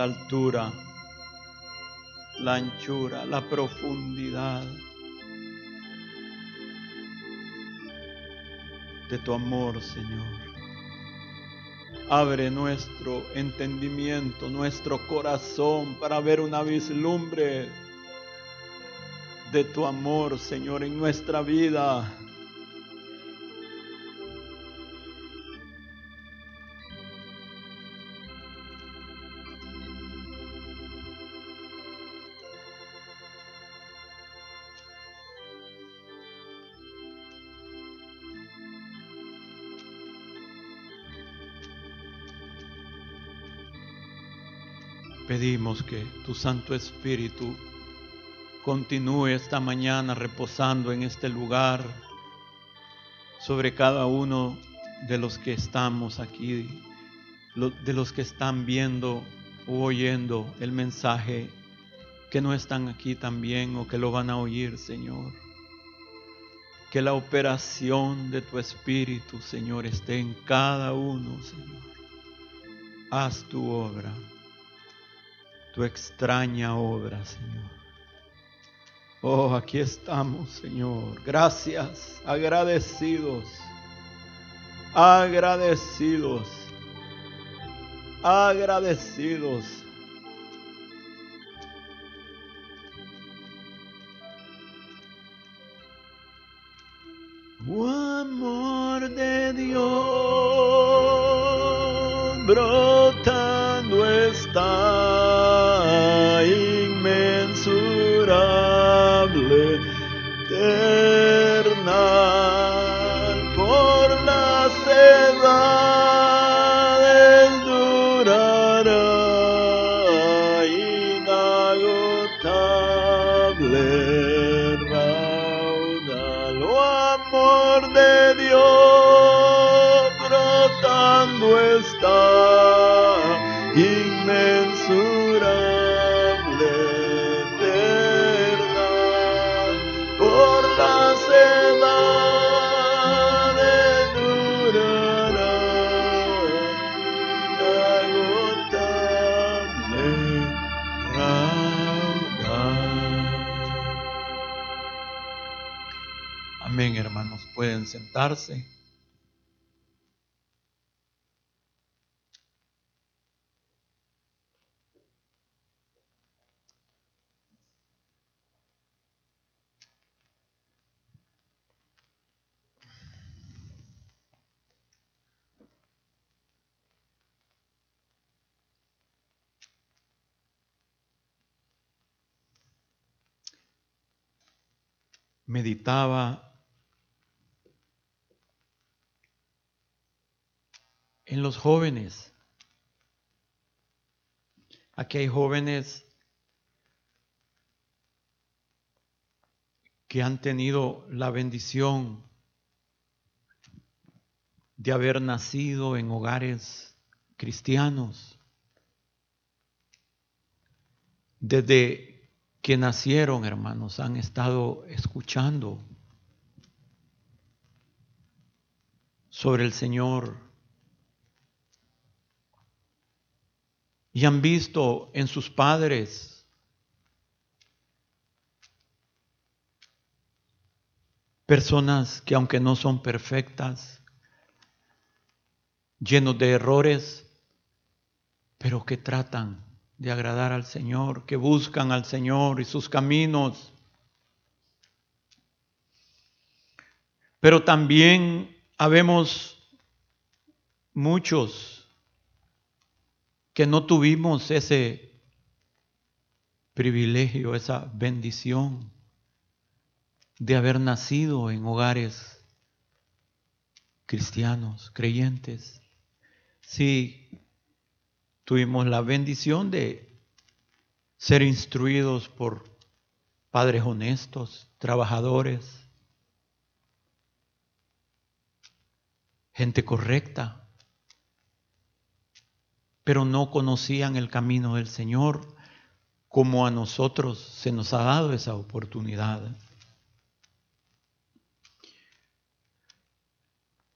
la altura, la anchura, la profundidad de tu amor, Señor. Abre nuestro entendimiento, nuestro corazón para ver una vislumbre de tu amor, Señor, en nuestra vida. Que tu Santo Espíritu continúe esta mañana reposando en este lugar sobre cada uno de los que estamos aquí, de los que están viendo o oyendo el mensaje, que no están aquí también o que lo van a oír, Señor. Que la operación de tu Espíritu, Señor, esté en cada uno, Señor. Haz tu obra tu extraña obra, Señor. Oh, aquí estamos, Señor. Gracias, agradecidos, agradecidos, agradecidos. Amor de brotando está. adorable. Pueden sentarse. meditaba en los jóvenes. Aquí hay jóvenes que han tenido la bendición de haber nacido en hogares cristianos. Desde que nacieron, hermanos, han estado escuchando sobre el Señor y han visto en sus padres personas que aunque no son perfectas, llenos de errores, pero que tratan de agradar al Señor, que buscan al Señor y sus caminos. Pero también habemos muchos que no tuvimos ese privilegio, esa bendición de haber nacido en hogares cristianos, creyentes. Sí, tuvimos la bendición de ser instruidos por padres honestos, trabajadores, gente correcta, pero no conocían el camino del Señor como a nosotros se nos ha dado esa oportunidad.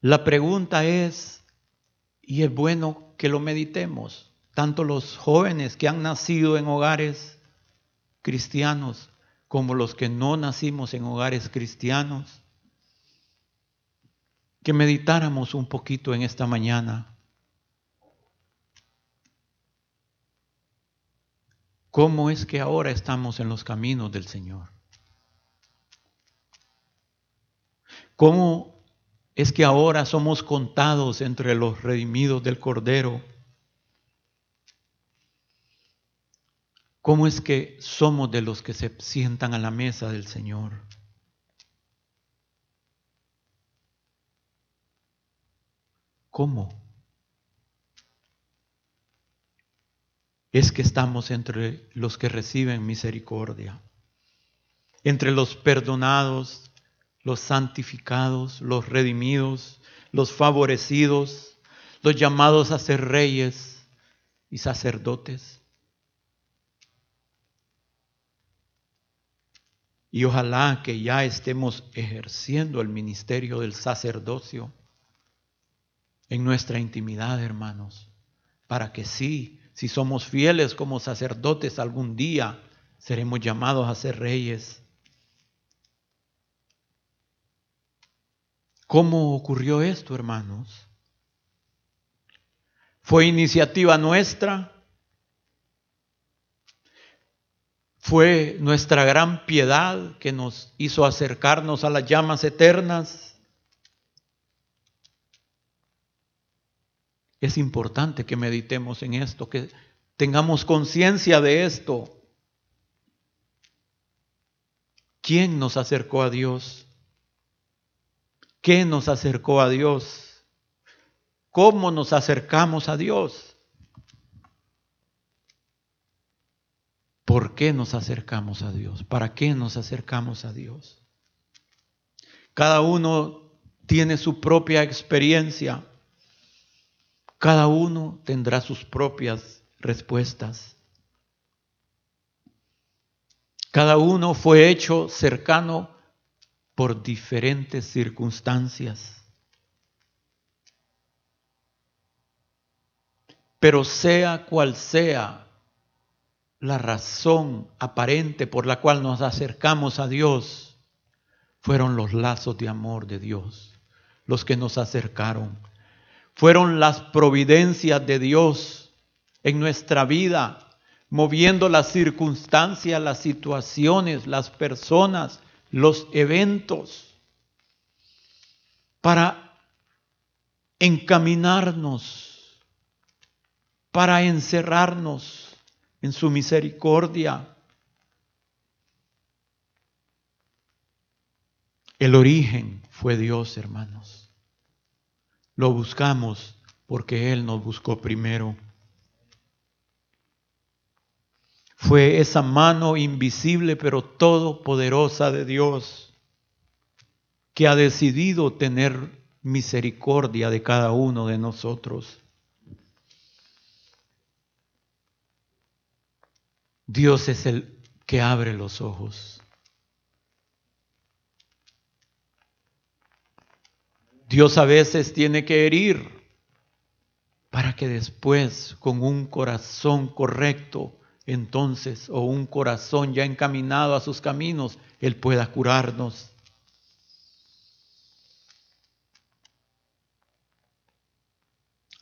La pregunta es, y es bueno que lo meditemos, tanto los jóvenes que han nacido en hogares cristianos como los que no nacimos en hogares cristianos, que meditáramos un poquito en esta mañana. ¿Cómo es que ahora estamos en los caminos del Señor? ¿Cómo es que ahora somos contados entre los redimidos del Cordero? ¿Cómo es que somos de los que se sientan a la mesa del Señor? ¿Cómo? Es que estamos entre los que reciben misericordia, entre los perdonados, los santificados, los redimidos, los favorecidos, los llamados a ser reyes y sacerdotes. Y ojalá que ya estemos ejerciendo el ministerio del sacerdocio en nuestra intimidad, hermanos, para que sí, si somos fieles como sacerdotes, algún día seremos llamados a ser reyes. ¿Cómo ocurrió esto, hermanos? ¿Fue iniciativa nuestra? Fue nuestra gran piedad que nos hizo acercarnos a las llamas eternas. Es importante que meditemos en esto, que tengamos conciencia de esto. ¿Quién nos acercó a Dios? ¿Qué nos acercó a Dios? ¿Cómo nos acercamos a Dios? ¿Por qué nos acercamos a Dios? ¿Para qué nos acercamos a Dios? Cada uno tiene su propia experiencia. Cada uno tendrá sus propias respuestas. Cada uno fue hecho cercano por diferentes circunstancias. Pero sea cual sea la razón aparente por la cual nos acercamos a Dios, fueron los lazos de amor de Dios los que nos acercaron. Fueron las providencias de Dios en nuestra vida, moviendo las circunstancias, las situaciones, las personas, los eventos, para encaminarnos, para encerrarnos en su misericordia. El origen fue Dios, hermanos. Lo buscamos porque Él nos buscó primero. Fue esa mano invisible pero todopoderosa de Dios que ha decidido tener misericordia de cada uno de nosotros. Dios es el que abre los ojos. Dios a veces tiene que herir para que después con un corazón correcto entonces, o un corazón ya encaminado a sus caminos, Él pueda curarnos.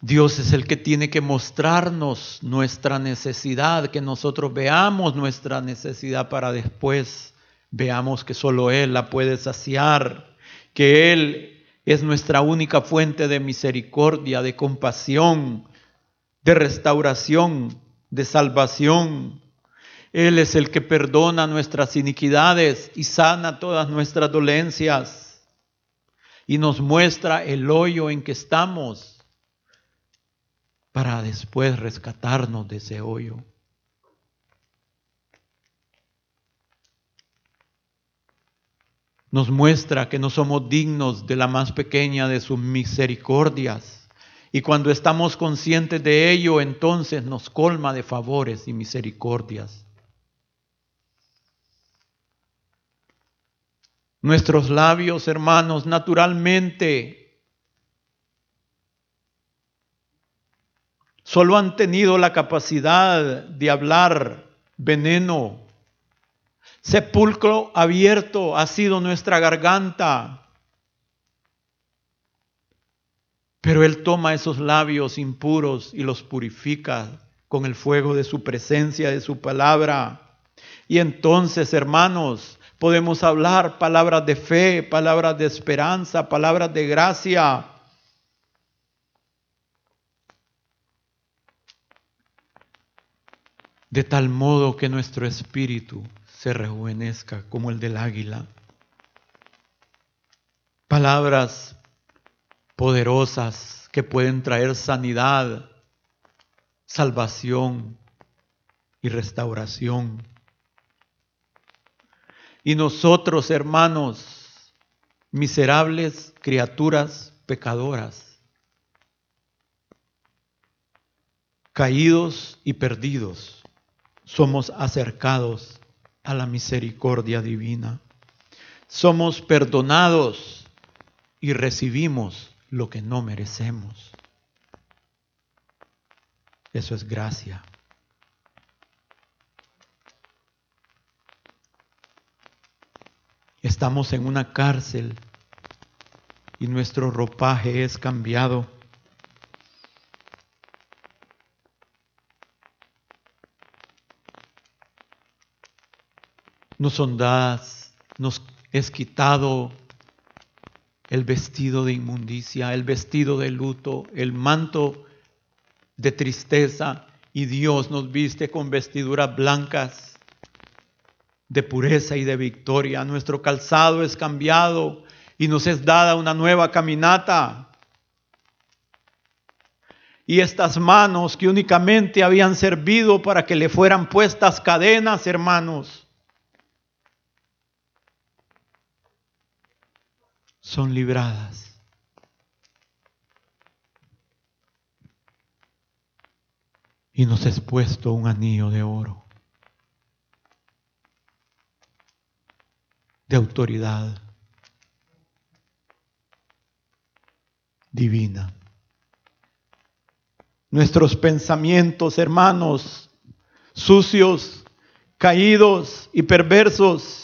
Dios es el que tiene que mostrarnos nuestra necesidad, que nosotros veamos nuestra necesidad para después veamos que solo Él la puede saciar, que Él es nuestra única fuente de misericordia, de compasión, de restauración, de salvación. Él es el que perdona nuestras iniquidades y sana todas nuestras dolencias y nos muestra el hoyo en que estamos para después rescatarnos de ese hoyo. Nos muestra que no somos dignos de la más pequeña de sus misericordias y cuando estamos conscientes de ello, entonces nos colma de favores y misericordias. Nuestros labios, hermanos, naturalmente solo han tenido la capacidad de hablar veneno. Sepulcro abierto ha sido nuestra garganta. Pero Él toma esos labios impuros y los purifica con el fuego de su presencia, de su palabra. Y entonces, hermanos, podemos hablar palabras de fe, palabras de esperanza, palabras de gracia. De tal modo que nuestro espíritu se rejuvenezca como el del águila. Palabras poderosas que pueden traer sanidad, salvación y restauración. Y nosotros, hermanos, miserables criaturas pecadoras, caídos y perdidos, somos acercados a la misericordia divina. Somos perdonados y recibimos lo que no merecemos. Eso es gracia. Estamos en una cárcel y nuestro ropaje es cambiado. Nos son nos es quitado el vestido de inmundicia, el vestido de luto, el manto de tristeza, y Dios nos viste con vestiduras blancas de pureza y de victoria. Nuestro calzado es cambiado y nos es dada una nueva caminata. Y estas manos que únicamente habían servido para que le fueran puestas cadenas, hermanos, son libradas. Y nos es puesto un anillo de oro, de autoridad divina. Nuestros pensamientos, hermanos, sucios, caídos y perversos,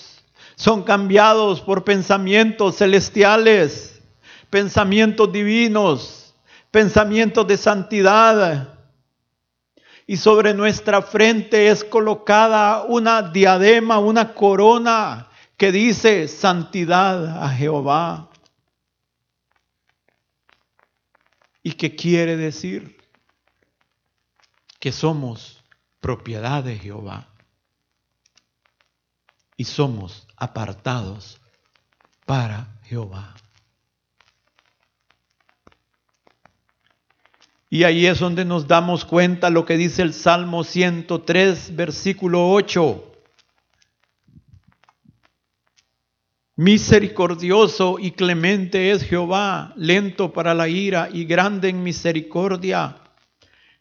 son cambiados por pensamientos celestiales, pensamientos divinos, pensamientos de santidad. Y sobre nuestra frente es colocada una diadema, una corona que dice santidad a Jehová. ¿Y qué quiere decir? Que somos propiedad de Jehová y somos apartados para Jehová. Y ahí es donde nos damos cuenta lo que dice el Salmo 103, versículo 8. Misericordioso y clemente es Jehová, lento para la ira y grande en misericordia.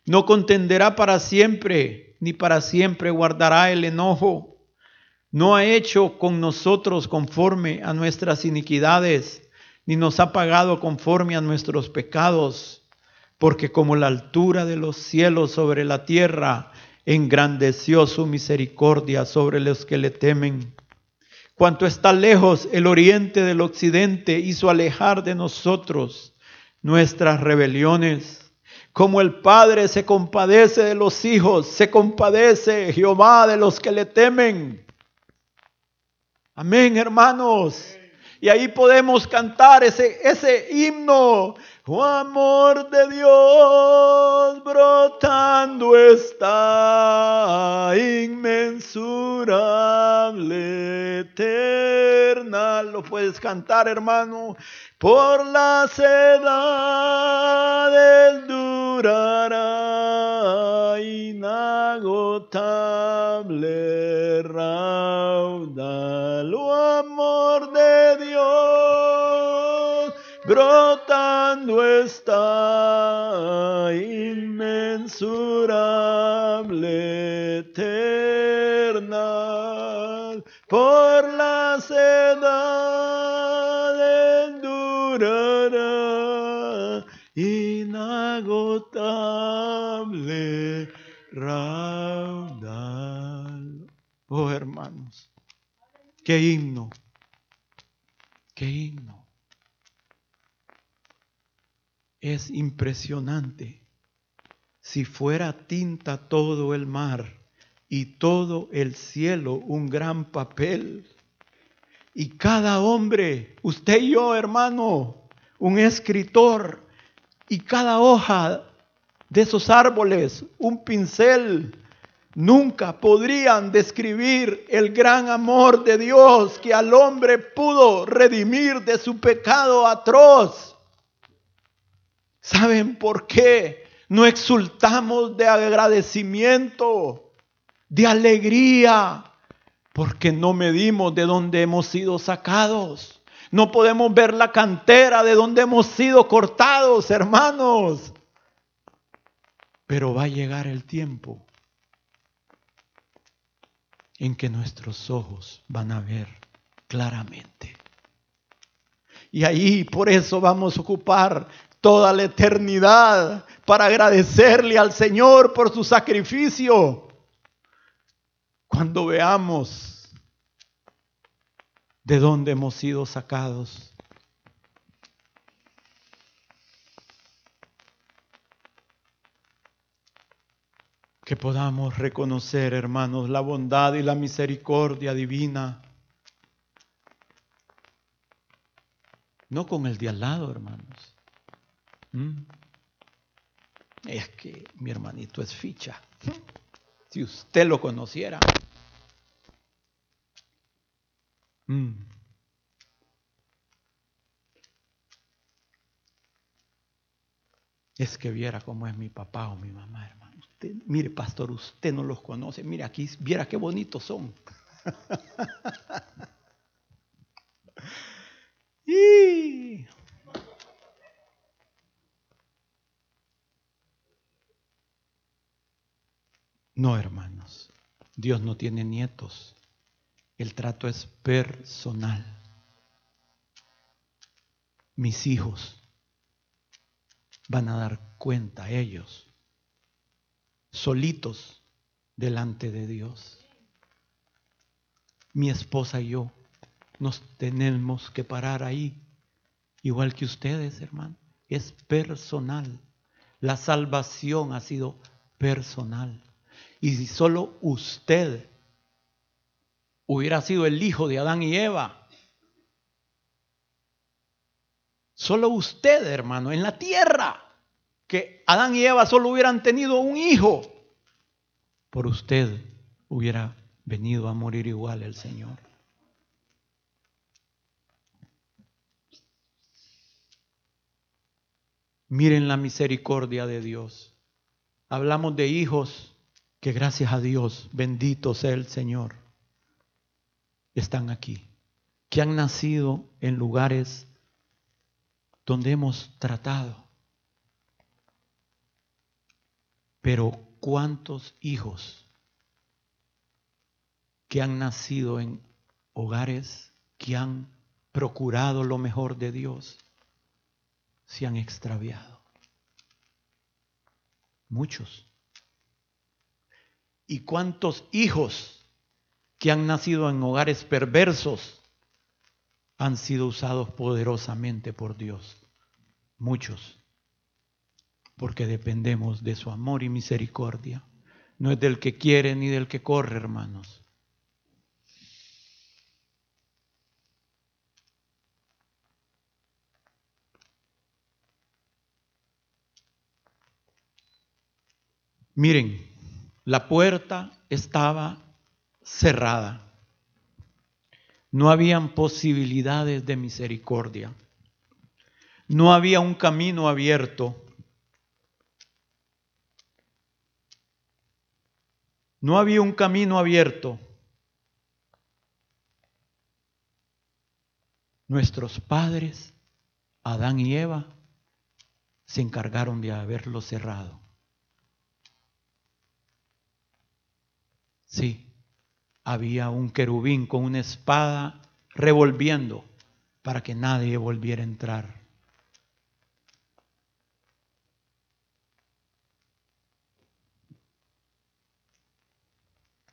No contenderá para siempre, ni para siempre guardará el enojo. No ha hecho con nosotros conforme a nuestras iniquidades, ni nos ha pagado conforme a nuestros pecados, porque como la altura de los cielos sobre la tierra, engrandeció su misericordia sobre los que le temen. Cuanto está lejos el oriente del occidente, hizo alejar de nosotros nuestras rebeliones. Como el Padre se compadece de los hijos, se compadece Jehová de los que le temen. Amén, hermanos. Y ahí podemos cantar ese, ese himno. Oh amor de Dios brotando está inmensurable, eterna. Lo puedes cantar, hermano. Por las edades durará inagotable raudal. Oh amor de Dios brotando está inmensurable, eterna, por las edades inagotable raudal. Oh hermanos, qué himno, qué himno. Es impresionante. Si fuera tinta todo el mar y todo el cielo un gran papel, y cada hombre, usted y yo, hermano, un escritor, y cada hoja de esos árboles, un pincel, nunca podrían describir el gran amor de Dios que al hombre pudo redimir de su pecado atroz. ¿Saben por qué no exultamos de agradecimiento, de alegría? Porque no medimos de dónde hemos sido sacados. No podemos ver la cantera de donde hemos sido cortados, hermanos. Pero va a llegar el tiempo en que nuestros ojos van a ver claramente. Y ahí por eso vamos a ocupar toda la eternidad para agradecerle al Señor por su sacrificio. Cuando veamos de dónde hemos sido sacados. Que podamos reconocer, hermanos, la bondad y la misericordia divina. No con el de al lado, hermanos ¿Mm? Es que mi hermanito es ficha. Si usted lo conociera. Mm. Es que viera cómo es mi papá o mi mamá, hermano. Usted, mire, pastor, usted no los conoce. Mire, aquí, viera qué bonitos son. y No, hermanos, Dios no tiene nietos. El trato es personal. Mis hijos van a dar cuenta ellos, solitos delante de Dios. Mi esposa y yo nos tenemos que parar ahí, igual que ustedes, hermano. Es personal. La salvación ha sido personal. Y si solo usted hubiera sido el hijo de Adán y Eva, solo usted, hermano, en la tierra, que Adán y Eva solo hubieran tenido un hijo, por usted hubiera venido a morir igual el Señor. Miren la misericordia de Dios. Hablamos de hijos que gracias a Dios, bendito sea el Señor, están aquí, que han nacido en lugares donde hemos tratado. Pero ¿cuántos hijos que han nacido en hogares que han procurado lo mejor de Dios se han extraviado? Muchos. ¿Y cuántos hijos que han nacido en hogares perversos han sido usados poderosamente por Dios? Muchos. Porque dependemos de su amor y misericordia. No es del que quiere ni del que corre, hermanos. Miren, la puerta estaba cerrada. No habían posibilidades de misericordia. No había un camino abierto. No había un camino abierto. Nuestros padres, Adán y Eva, se encargaron de haberlo cerrado. Sí, había un querubín con una espada revolviendo para que nadie volviera a entrar.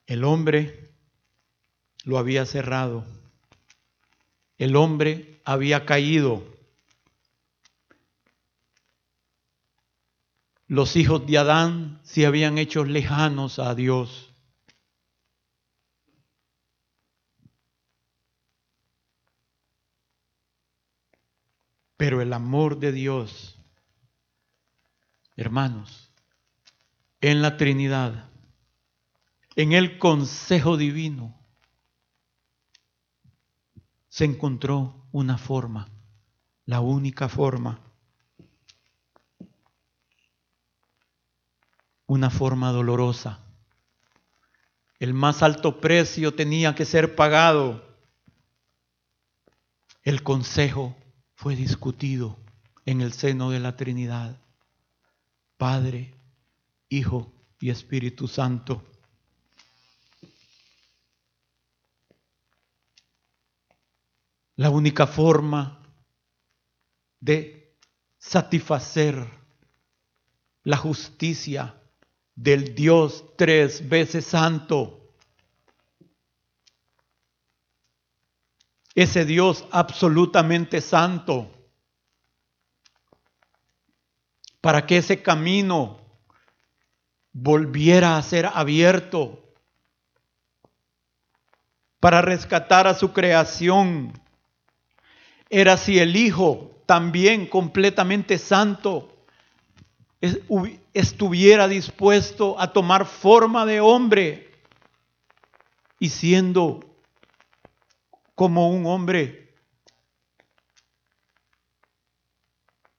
El hombre lo había cerrado. El hombre había caído. Los hijos de Adán se habían hecho lejanos a Dios. Pero el amor de Dios, hermanos, en la Trinidad, en el consejo divino, se encontró una forma, la única forma, una forma dolorosa. El más alto precio tenía que ser pagado. El consejo fue discutido en el seno de la Trinidad. Padre, Hijo y Espíritu Santo. La única forma de satisfacer la justicia del Dios tres veces santo ese Dios absolutamente santo, para que ese camino volviera a ser abierto, para rescatar a su creación. Era si el Hijo, también completamente santo, estuviera dispuesto a tomar forma de hombre y siendo como un hombre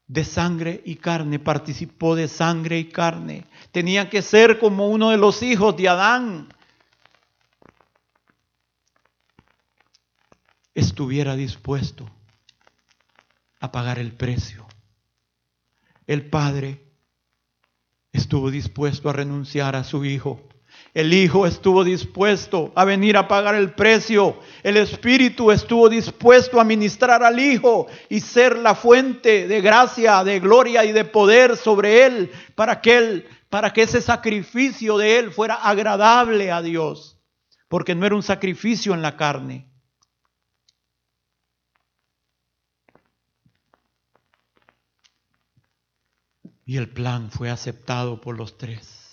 de sangre y carne, participó de sangre y carne. Tenía que ser como uno de los hijos de Adán. Estuviera dispuesto a pagar el precio. El Padre estuvo dispuesto a renunciar a su Hijo. El Hijo estuvo dispuesto a venir a pagar el precio. El Espíritu estuvo dispuesto a ministrar al Hijo y ser la fuente de gracia, de gloria y de poder sobre Él para que, él, para que ese sacrificio de Él fuera agradable a Dios. Porque no era un sacrificio en la carne. Y el plan fue aceptado por los tres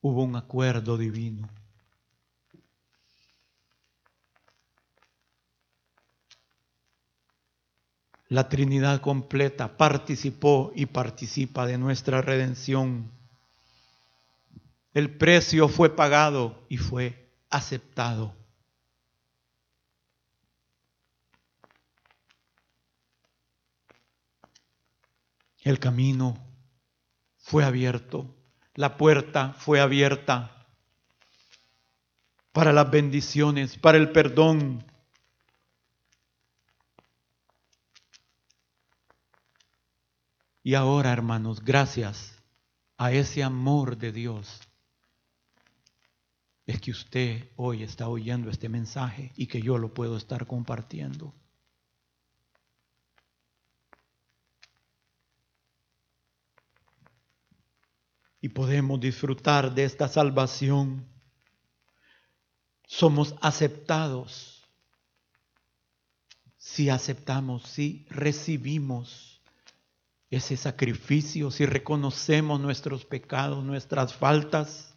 hubo un acuerdo divino. La Trinidad completa participó y participa de nuestra redención. El precio fue pagado y fue aceptado. El camino fue abierto la puerta fue abierta para las bendiciones, para el perdón. Y ahora, hermanos, gracias a ese amor de Dios, es que usted hoy está oyendo este mensaje y que yo lo puedo estar compartiendo. Y podemos disfrutar de esta salvación. Somos aceptados si aceptamos, si recibimos ese sacrificio, si reconocemos nuestros pecados, nuestras faltas.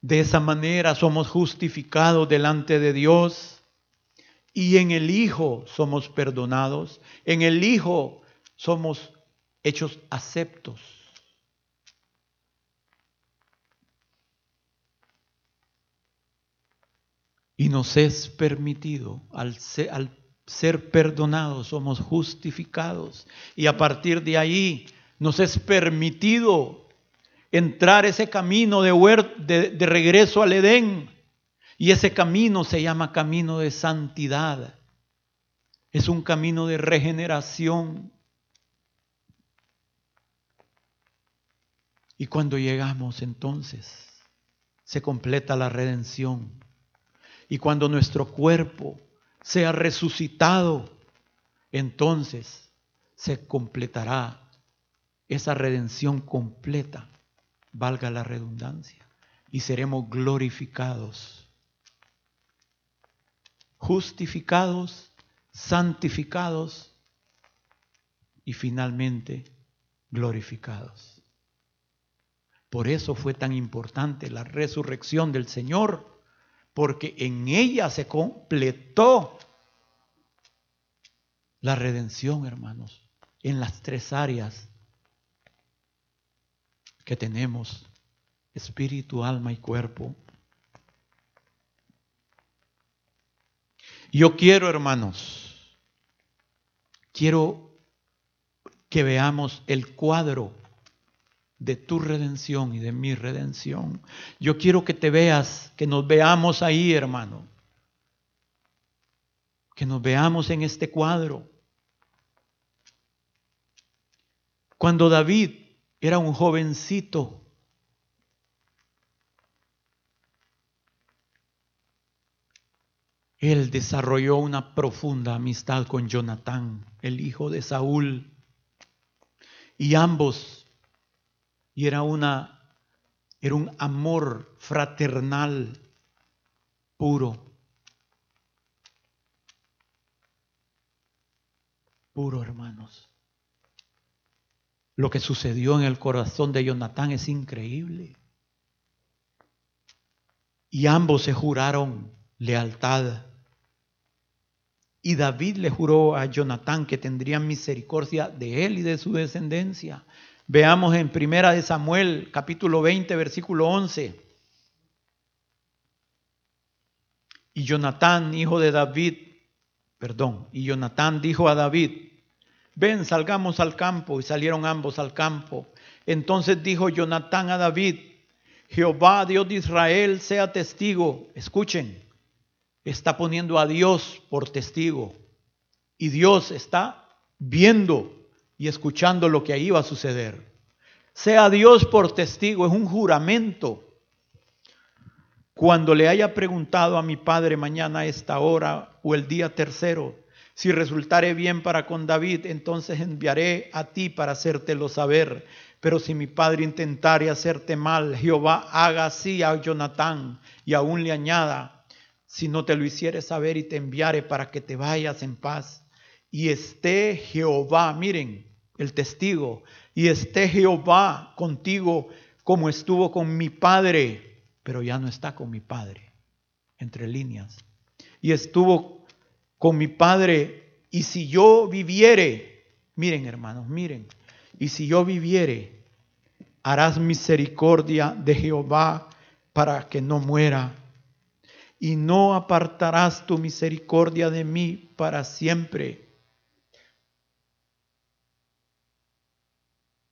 De esa manera somos justificados delante de Dios y en el Hijo somos perdonados, en el Hijo somos hechos aceptos. Y nos es permitido, al ser, perdonados, somos justificados. Y a partir de ahí nos es permitido entrar ese camino de, de regreso al Edén. Y ese camino se llama camino de santidad. Es un camino de regeneración. Y cuando llegamos entonces, se completa la redención. Y cuando nuestro cuerpo sea resucitado, entonces se completará esa redención completa, valga la redundancia, y seremos glorificados, justificados, santificados y finalmente glorificados. Por eso fue tan importante la resurrección del Señor porque en ella se completó la redención, hermanos, en las tres áreas que tenemos, espíritu, alma y cuerpo. Yo quiero, hermanos, quiero que veamos el cuadro de tu redención y de mi redención. Yo quiero que te veas, que nos veamos ahí, hermano. Que nos veamos en este cuadro. Cuando David era un jovencito, él desarrolló una profunda amistad con Jonatán, el hijo de Saúl, y ambos y era una era un amor fraternal puro. Puro, hermanos. Lo que sucedió en el corazón de Jonatán es increíble. Y ambos se juraron lealtad. Y David le juró a Jonatán que tendría misericordia de él y de su descendencia. Veamos en Primera de Samuel, capítulo 20, versículo 11. Y Jonatán, hijo de David, perdón, y Jonatán dijo a David, ven, salgamos al campo. Y salieron ambos al campo. Entonces dijo Jonatán a David, Jehová, Dios de Israel, sea testigo. Escuchen, está poniendo a Dios por testigo. Y Dios está viendo y escuchando lo que ahí va a suceder. Sea Dios por testigo, es un juramento. Cuando le haya preguntado a mi padre mañana a esta hora o el día tercero, si resultare bien para con David, entonces enviaré a ti para hacértelo saber. Pero si mi padre intentare hacerte mal, Jehová haga así a Jonatán y aún le añada, si no te lo hiciere saber y te enviare para que te vayas en paz. Y esté Jehová, miren, el testigo, y esté Jehová contigo como estuvo con mi padre, pero ya no está con mi padre, entre líneas. Y estuvo con mi padre, y si yo viviere, miren hermanos, miren, y si yo viviere, harás misericordia de Jehová para que no muera, y no apartarás tu misericordia de mí para siempre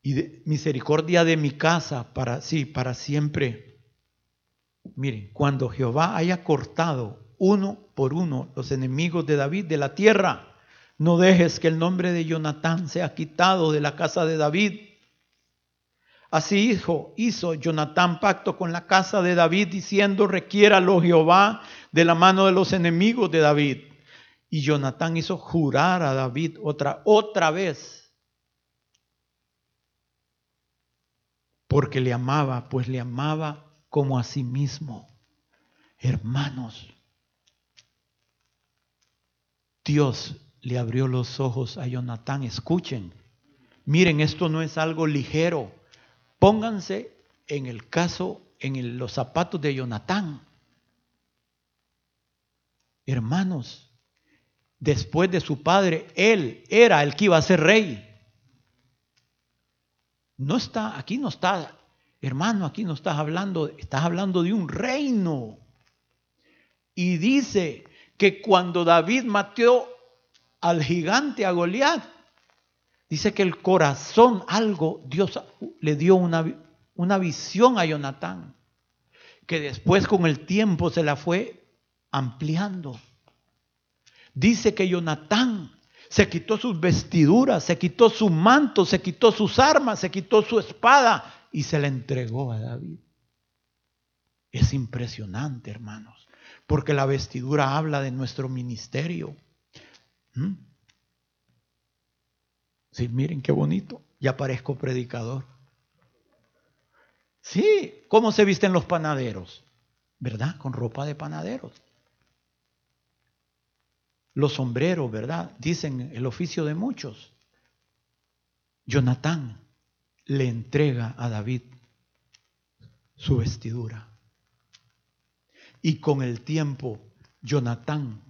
y de misericordia de mi casa para sí, para siempre. Miren, cuando Jehová haya cortado uno por uno los enemigos de David de la tierra, no dejes que el nombre de Jonatán sea quitado de la casa de David. Así hizo, hizo Jonatán pacto con la casa de David diciendo, requiéralo Jehová de la mano de los enemigos de David. Y Jonatán hizo jurar a David otra, otra vez porque le amaba, pues le amaba como a sí mismo. Hermanos, Dios le abrió los ojos a Jonatán. Escuchen, miren, esto no es algo ligero. Pónganse en el caso, en los zapatos de Jonatán. Hermanos, después de su padre, él era el que iba a ser rey. No está, aquí no está, hermano, aquí no estás hablando, estás hablando de un reino. Y dice que cuando David mató al gigante, a Goliat, dice que el corazón, algo, Dios le dio una, una visión a Jonatán, que después con el tiempo se la fue ampliando. Dice que Jonatán se quitó sus vestiduras, se quitó su manto, se quitó sus armas, se quitó su espada y se la entregó a David. Es impresionante, hermanos, porque la vestidura habla de nuestro ministerio. ¿Mm? Sí, miren qué bonito, ya parezco predicador. Sí, ¿cómo se visten los panaderos? ¿Verdad? Con ropa de panaderos los sombreros, ¿verdad? Dicen el oficio de muchos. Jonatán le entrega a David su vestidura. Y con el tiempo, Jonatán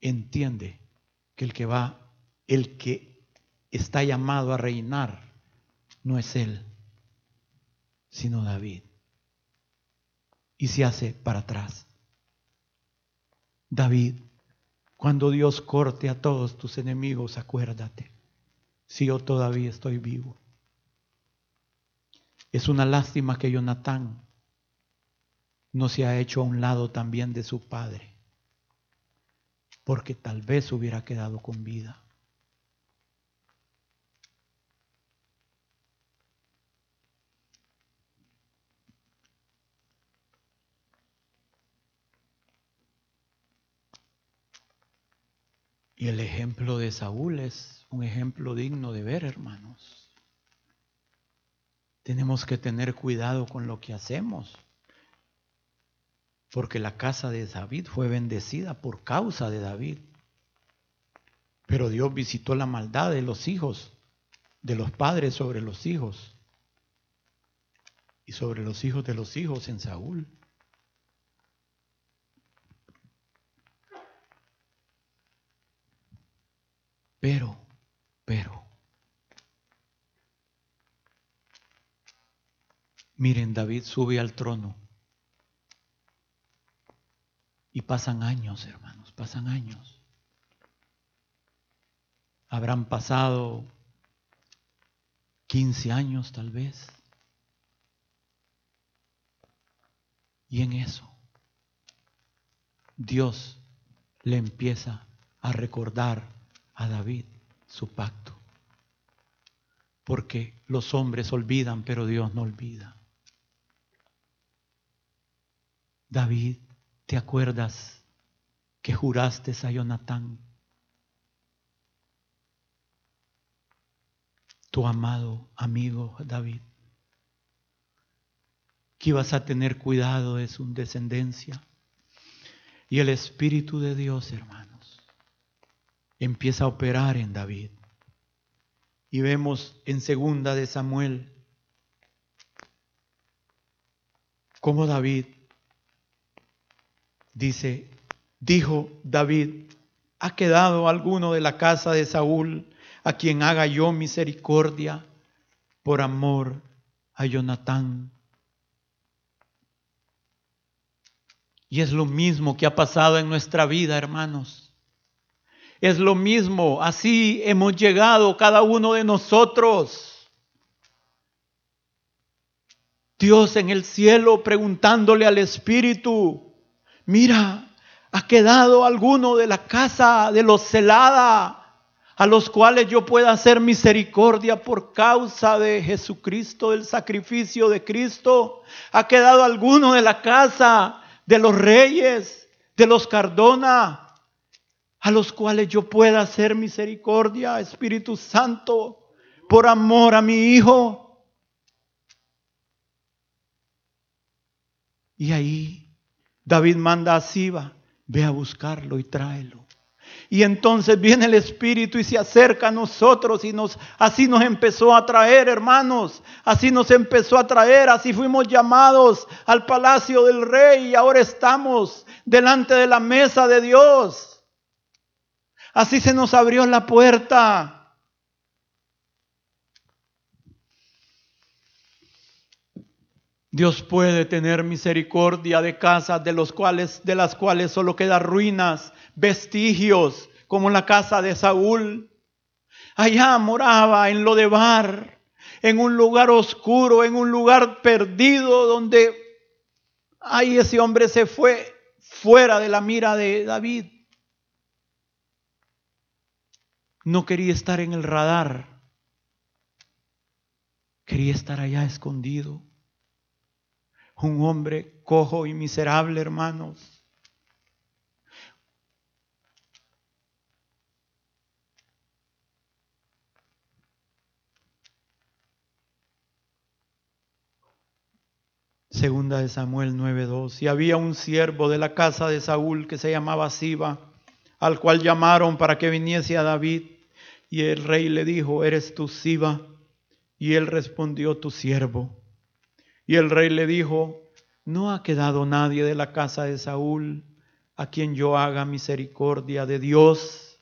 entiende que el que va, el que está llamado a reinar, no es él, sino David. Y se hace para atrás. David, cuando Dios corte a todos tus enemigos, acuérdate, si yo todavía estoy vivo. Es una lástima que Jonatán no se ha hecho a un lado también de su padre, porque tal vez hubiera quedado con vida. Y el ejemplo de Saúl es un ejemplo digno de ver, hermanos. Tenemos que tener cuidado con lo que hacemos, porque la casa de David fue bendecida por causa de David. Pero Dios visitó la maldad de los hijos, de los padres sobre los hijos y sobre los hijos de los hijos en Saúl. Pero, pero, miren, David sube al trono. Y pasan años, hermanos, pasan años. Habrán pasado 15 años tal vez. Y en eso, Dios le empieza a recordar a David su pacto. porque los hombres olvidan, pero Dios no olvida. David, ¿te acuerdas que juraste a Jonatán? Tu amado amigo David, que ibas a tener cuidado de su descendencia. Y el Espíritu de Dios, hermanos, empieza a operar en David. Y vemos en segunda de Samuel cómo David dice, dijo David, ¿ha quedado alguno de la casa de Saúl a quien haga yo misericordia por amor a Jonatán? Y es lo mismo que ha pasado en nuestra vida, hermanos es lo mismo. Así hemos llegado cada uno de nosotros. Dios en el cielo preguntándole al Espíritu, mira, ha quedado alguno de la casa de los celada a los cuales yo pueda hacer misericordia por causa de Jesucristo, del sacrificio de Cristo. Ha quedado alguno de la casa de los reyes, de los Cardona, a los cuales yo pueda hacer misericordia, Espíritu Santo, por amor a mi Hijo. Y ahí David manda a Siba, ve a buscarlo y tráelo. Y entonces viene el Espíritu y se acerca a nosotros y nos, así nos empezó a traer, hermanos. Así nos empezó a traer, así fuimos llamados al palacio del rey y ahora estamos delante de la mesa de Dios. Así se nos abrió la puerta. Dios puede tener misericordia de casas de los cuales de las cuales solo quedan ruinas, vestigios, como la casa de Saúl. Allá moraba en Lodebar, en un lugar oscuro, en un lugar perdido donde ahí ese hombre se fue fuera de la mira de David. No quería estar en el radar. Quería estar allá escondido. Un hombre cojo y miserable, hermanos. Segunda de Samuel 9:2. Y había un siervo de la casa de Saúl que se llamaba Siba, al cual llamaron para que viniese a David. Y el rey le dijo, ¿eres tú Siba? Y él respondió, tu siervo. Y el rey le dijo, no ha quedado nadie de la casa de Saúl a quien yo haga misericordia de Dios.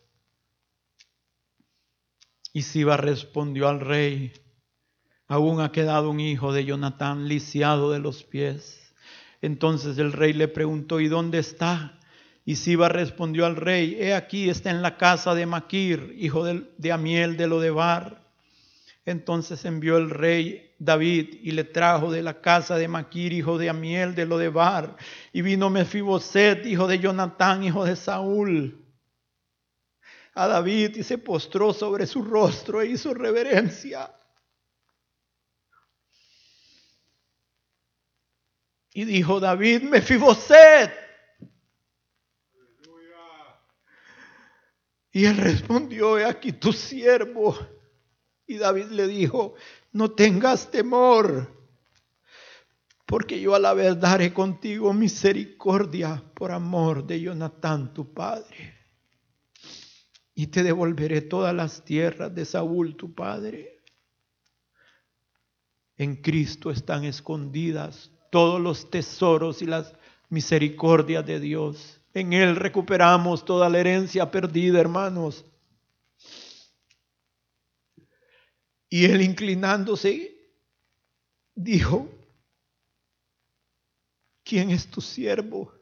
Y Siba respondió al rey, aún ha quedado un hijo de Jonatán lisiado de los pies. Entonces el rey le preguntó, ¿y dónde está? Y Siba respondió al rey, he aquí está en la casa de Maquir, hijo de, Amiel de Lodebar. Entonces envió el rey David y le trajo de la casa de Maquir, hijo de Amiel de Lodebar. Y vino Mefiboset, hijo de Jonatán, hijo de Saúl, a David y se postró sobre su rostro e hizo reverencia. Y dijo David, Mefiboset. Y él respondió, he aquí tu siervo. Y David le dijo, no tengas temor, porque yo a la vez daré contigo misericordia por amor de Jonatán tu padre. Y te devolveré todas las tierras de Saúl tu padre. En Cristo están escondidas todos los tesoros y las misericordias de Dios. En Él recuperamos toda la herencia perdida, hermanos. Y Él inclinándose, dijo, ¿quién es tu siervo?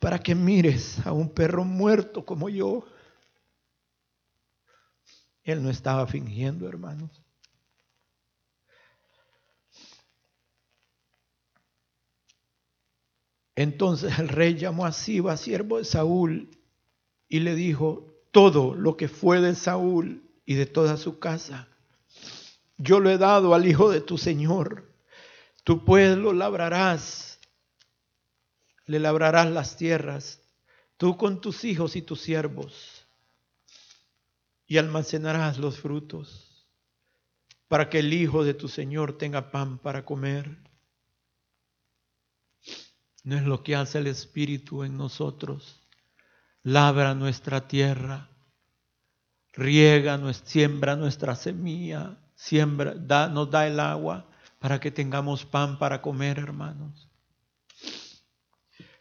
Para que mires a un perro muerto como yo. Él no estaba fingiendo, hermanos. Entonces el rey llamó a Siba, siervo de Saúl, y le dijo todo lo que fue de Saúl y de toda su casa, yo lo he dado al hijo de tu Señor. Tu pueblo labrarás, le labrarás las tierras, tú con tus hijos y tus siervos, y almacenarás los frutos, para que el hijo de tu Señor tenga pan para comer. No es lo que hace el Espíritu en nosotros. Labra nuestra tierra, riega, siembra nuestra semilla, siembra, da, nos da el agua para que tengamos pan para comer, hermanos.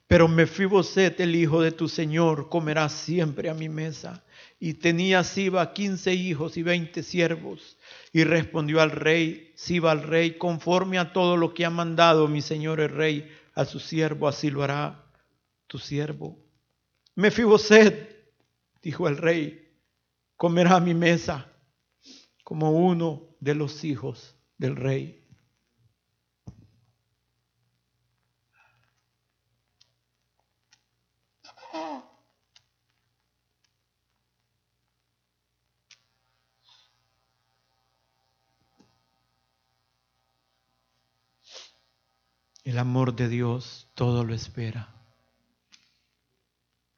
Pero Mefiboset, el hijo de tu señor, comerá siempre a mi mesa. Y tenía Siba quince hijos y veinte siervos. Y respondió al rey, Siba al rey, conforme a todo lo que ha mandado mi señor el rey a su siervo, así lo hará tu siervo. Mefiboset, dijo el rey, comerá a mi mesa como uno de los hijos del rey. El amor de Dios todo lo espera,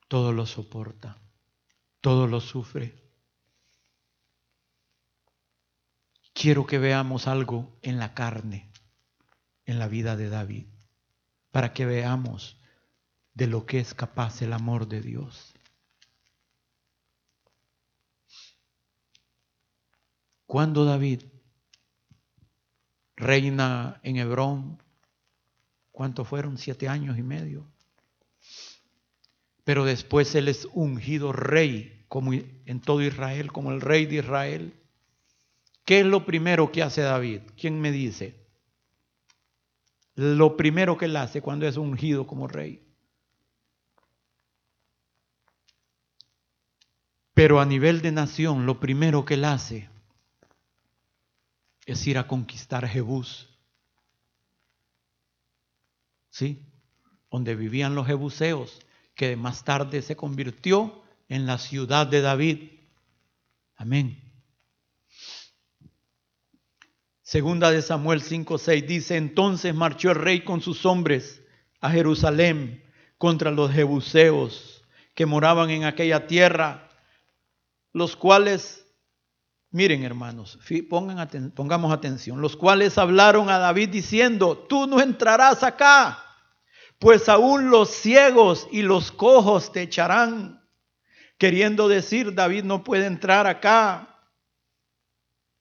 todo lo soporta, todo lo sufre. quiero que veamos algo en la carne, en la vida de David, para que veamos de lo que es capaz el amor de Dios. Cuando David reina en Hebrón, ¿cuántos fueron? Siete años y medio. Pero después él es ungido rey como en todo Israel, como el rey de Israel. ¿Qué es lo primero que hace David? ¿Quién me dice? Lo primero que él hace cuando es ungido como rey. Pero a nivel de nación, lo primero que él hace es ir a conquistar Jebús. ¿Sí? Donde vivían los jebuseos, que más tarde se convirtió en la ciudad de David. Amén. Segunda de Samuel 5:6 dice, entonces marchó el rey con sus hombres a Jerusalén contra los jebuseos que moraban en aquella tierra, los cuales, miren hermanos, pongan pongamos atención, los cuales hablaron a David diciendo, tú no entrarás acá, pues aún los ciegos y los cojos te echarán. Queriendo decir, David no puede entrar acá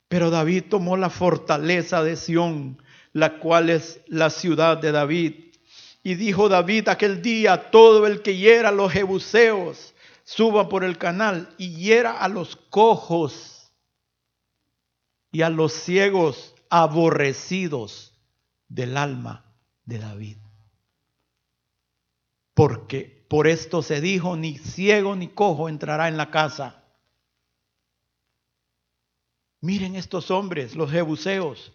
pero David tomó la fortaleza de Sión, la cual es la ciudad de David. Y dijo David aquel día, todo el que hiera a los jebuseos, suba por el canal y hiera a los cojos y a los ciegos aborrecidos del alma de David. Porque por esto se dijo, ni ciego ni cojo entrará en la casa Miren estos hombres, los jebuseos.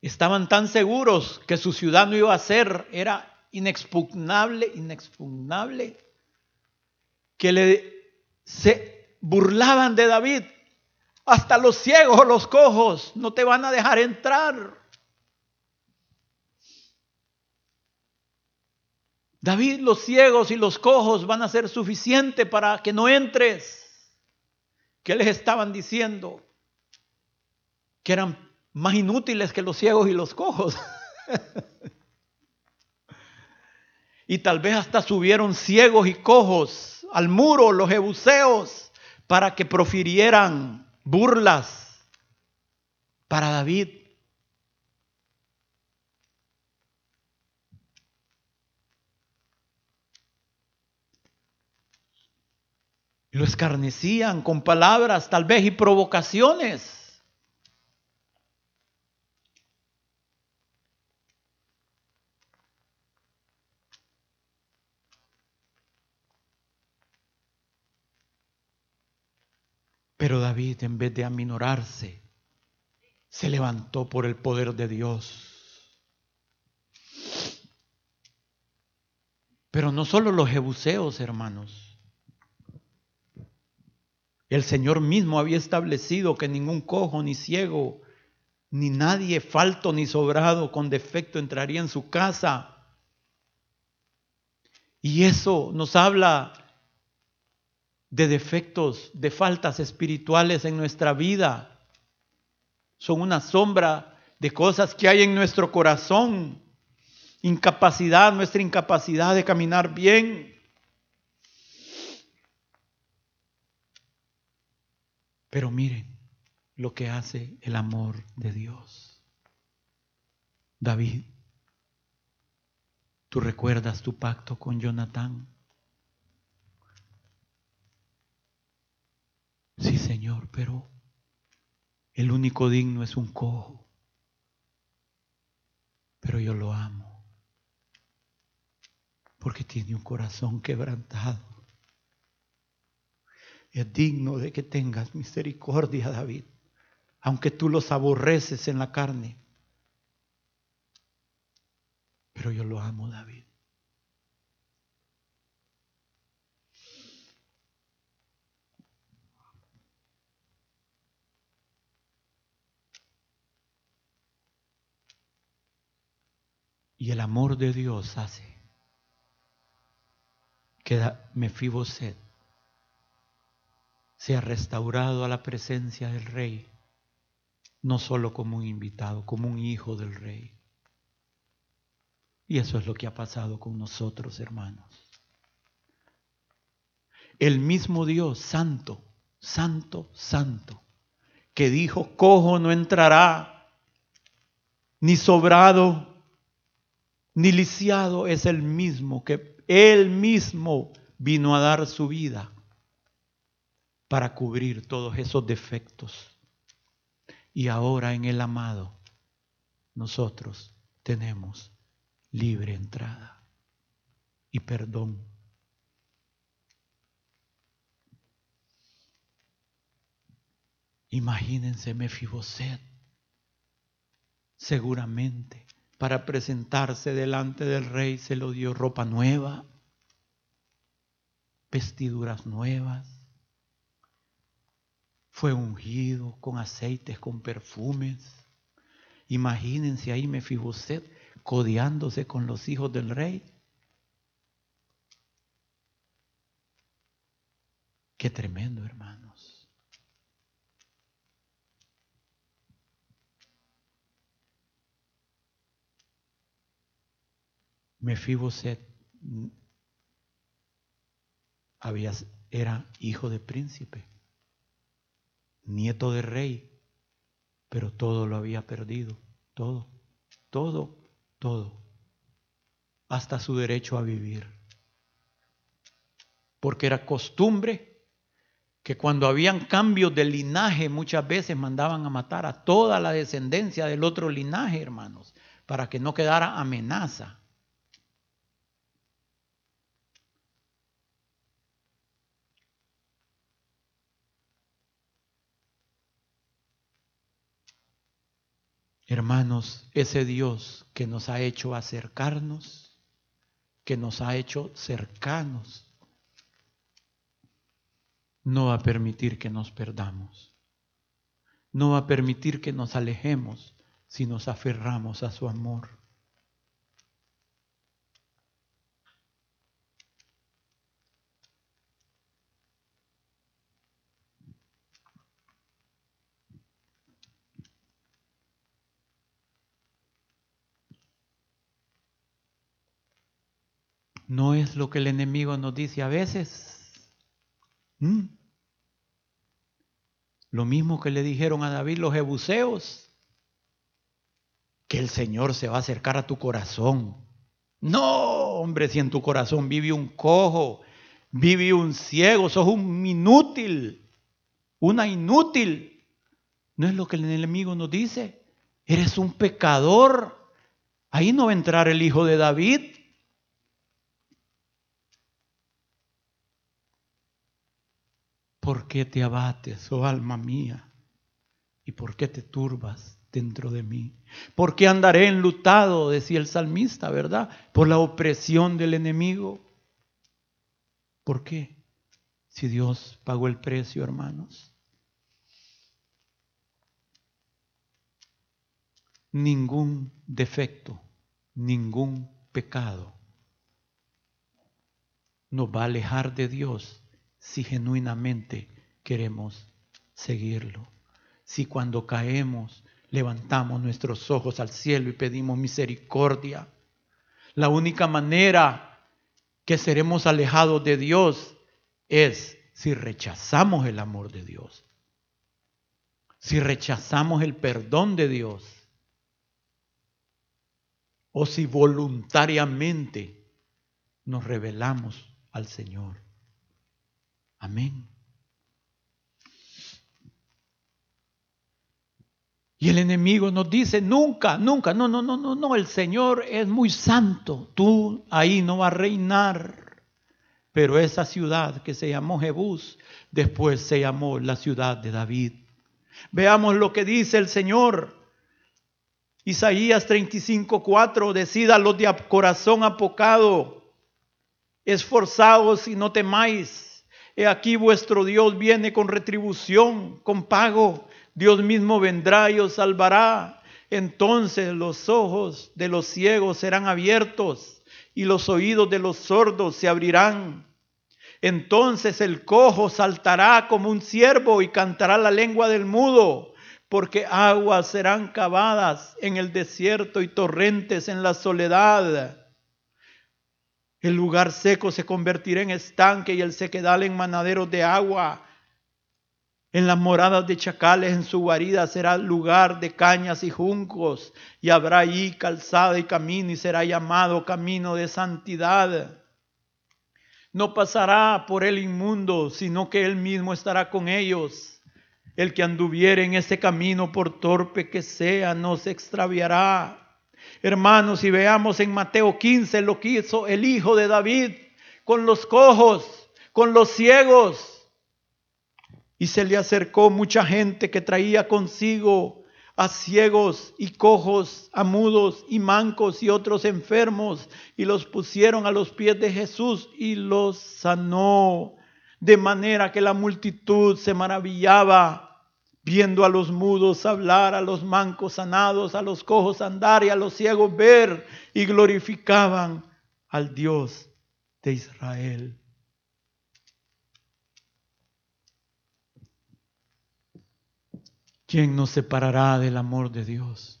Estaban tan seguros que su ciudad no iba a ser, era inexpugnable, inexpugnable, que le, se burlaban de David. Hasta los ciegos los cojos no te van a dejar entrar. David, los ciegos y los cojos van a ser suficiente para que no entres. ¿Qué les estaban diciendo? Que eran más inútiles que los ciegos y los cojos. y tal vez hasta subieron ciegos y cojos al muro, los jebuseos, para que profirieran burlas para David. Lo escarnecían con palabras tal vez y provocaciones. Pero David, en vez de aminorarse, se levantó por el poder de Dios. Pero no solo los jebuseos, hermanos. El Señor mismo había establecido que ningún cojo ni ciego, ni nadie falto ni sobrado con defecto entraría en su casa. Y eso nos habla de defectos, de faltas espirituales en nuestra vida. Son una sombra de cosas que hay en nuestro corazón. Incapacidad, nuestra incapacidad de caminar bien. Pero miren lo que hace el amor de Dios. David, tú recuerdas tu pacto con Jonatán. Sí, Señor, pero el único digno es un cojo. Pero yo lo amo. Porque tiene un corazón quebrantado. Es digno de que tengas misericordia, David. Aunque tú los aborreces en la carne. Pero yo lo amo, David. Y el amor de Dios hace que Mefiboset sea restaurado a la presencia del rey, no solo como un invitado, como un hijo del rey. Y eso es lo que ha pasado con nosotros, hermanos. El mismo Dios, santo, santo, santo, que dijo, cojo no entrará, ni sobrado ni lisiado es el mismo que él mismo vino a dar su vida para cubrir todos esos defectos. Y ahora en el amado nosotros tenemos libre entrada y perdón. Imagínense Mefiboset, seguramente para presentarse delante del rey se lo dio ropa nueva, vestiduras nuevas, fue ungido con aceites, con perfumes. Imagínense ahí Mefiboset codeándose con los hijos del rey. Qué tremendo, hermanos. Mefiboset había, era hijo de príncipe, nieto de rey, pero todo lo había perdido, todo, todo, todo, hasta su derecho a vivir. Porque era costumbre que cuando habían cambios de linaje muchas veces mandaban a matar a toda la descendencia del otro linaje, hermanos, para que no quedara amenaza. Hermanos, ese Dios que nos ha hecho acercarnos, que nos ha hecho cercanos, no va a permitir que nos perdamos. No va a permitir que nos alejemos si nos aferramos a su amor. ¿No es lo que el enemigo nos dice a veces? ¿Mm? Lo mismo que le dijeron a David los jebuseos, que el Señor se va a acercar a tu corazón. No, hombre, si en tu corazón vive un cojo, vive un ciego, sos un inútil, una inútil. ¿No es lo que el enemigo nos dice? Eres un pecador. Ahí no va a entrar el hijo de David. ¿Por qué te abates, oh alma mía? ¿Y por qué te turbas dentro de mí? ¿Por qué andaré enlutado, decía el salmista, verdad? Por la opresión del enemigo. ¿Por qué? Si Dios pagó el precio, hermanos. Ningún defecto, ningún pecado nos va a alejar de Dios si genuinamente queremos seguirlo. Si cuando caemos levantamos nuestros ojos al cielo y pedimos misericordia. La única manera que seremos alejados de Dios es si rechazamos el amor de Dios. Si rechazamos el perdón de Dios. O si voluntariamente nos rebelamos al Señor. Amén. Y el enemigo nos dice, nunca, nunca, no, no, no, no, no, el Señor es muy santo, tú ahí no vas a reinar. Pero esa ciudad que se llamó Jebús, después se llamó la ciudad de David. Veamos lo que dice el Señor. Isaías 35, 4, decida los de corazón apocado, esforzaos y no temáis. He aquí vuestro Dios viene con retribución, con pago. Dios mismo vendrá y os salvará. Entonces los ojos de los ciegos serán abiertos y los oídos de los sordos se abrirán. Entonces el cojo saltará como un ciervo y cantará la lengua del mudo, porque aguas serán cavadas en el desierto y torrentes en la soledad. El lugar seco se convertirá en estanque y el sequedal en manaderos de agua. En las moradas de chacales, en su guarida será lugar de cañas y juncos, y habrá allí calzada y camino, y será llamado camino de santidad. No pasará por el inmundo, sino que él mismo estará con ellos. El que anduviere en ese camino, por torpe que sea, no se extraviará Hermanos, y veamos en Mateo 15 lo que hizo el hijo de David con los cojos, con los ciegos. Y se le acercó mucha gente que traía consigo a ciegos y cojos, a mudos y mancos y otros enfermos, y los pusieron a los pies de Jesús y los sanó, de manera que la multitud se maravillaba viendo a los mudos hablar, a los mancos sanados, a los cojos andar y a los ciegos ver, y glorificaban al Dios de Israel. ¿Quién nos separará del amor de Dios?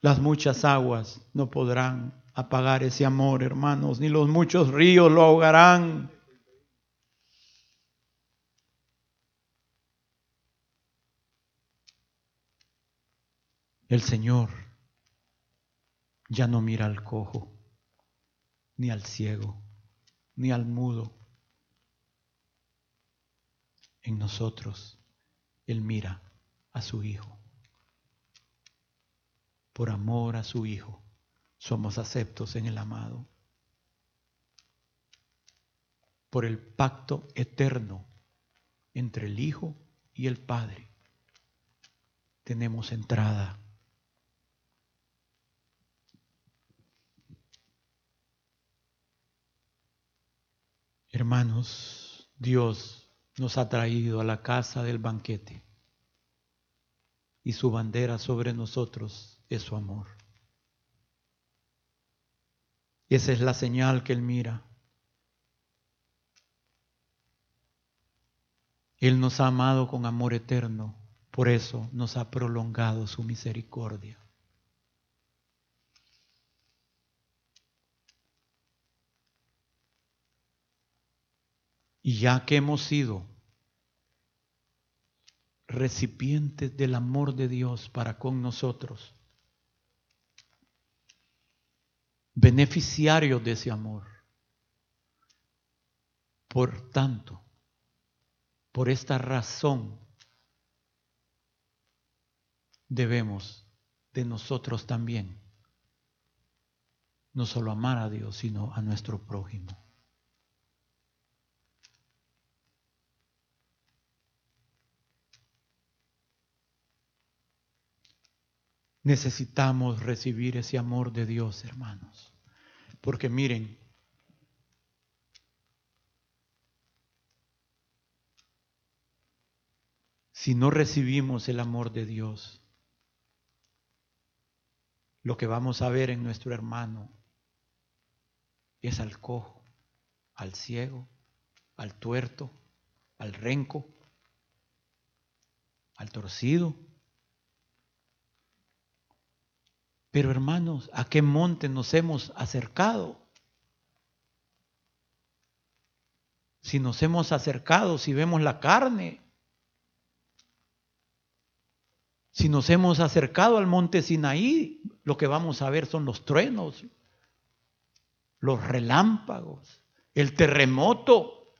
Las muchas aguas no podrán apagar ese amor, hermanos, ni los muchos ríos lo ahogarán. El Señor ya no mira al cojo, ni al ciego, ni al mudo. En nosotros Él mira a su Hijo. Por amor a su Hijo somos aceptos en el amado. Por el pacto eterno entre el Hijo y el Padre tenemos entrada Hermanos, Dios nos ha traído a la casa del banquete y su bandera sobre nosotros es su amor. Esa es la señal que Él mira. Él nos ha amado con amor eterno, por eso nos ha prolongado su misericordia. Y ya que hemos sido recipientes del amor de Dios para con nosotros, beneficiarios de ese amor, por tanto, por esta razón, debemos de nosotros también no solo amar a Dios, sino a nuestro prójimo. Necesitamos recibir ese amor de Dios, hermanos. Porque miren, si no recibimos el amor de Dios, lo que vamos a ver en nuestro hermano es al cojo, al ciego, al tuerto, al renco, al torcido Pero hermanos, ¿a qué monte nos hemos acercado? Si nos hemos acercado, si vemos la carne, si nos hemos acercado al monte Sinaí, lo que vamos a ver son los truenos, los relámpagos, el terremoto.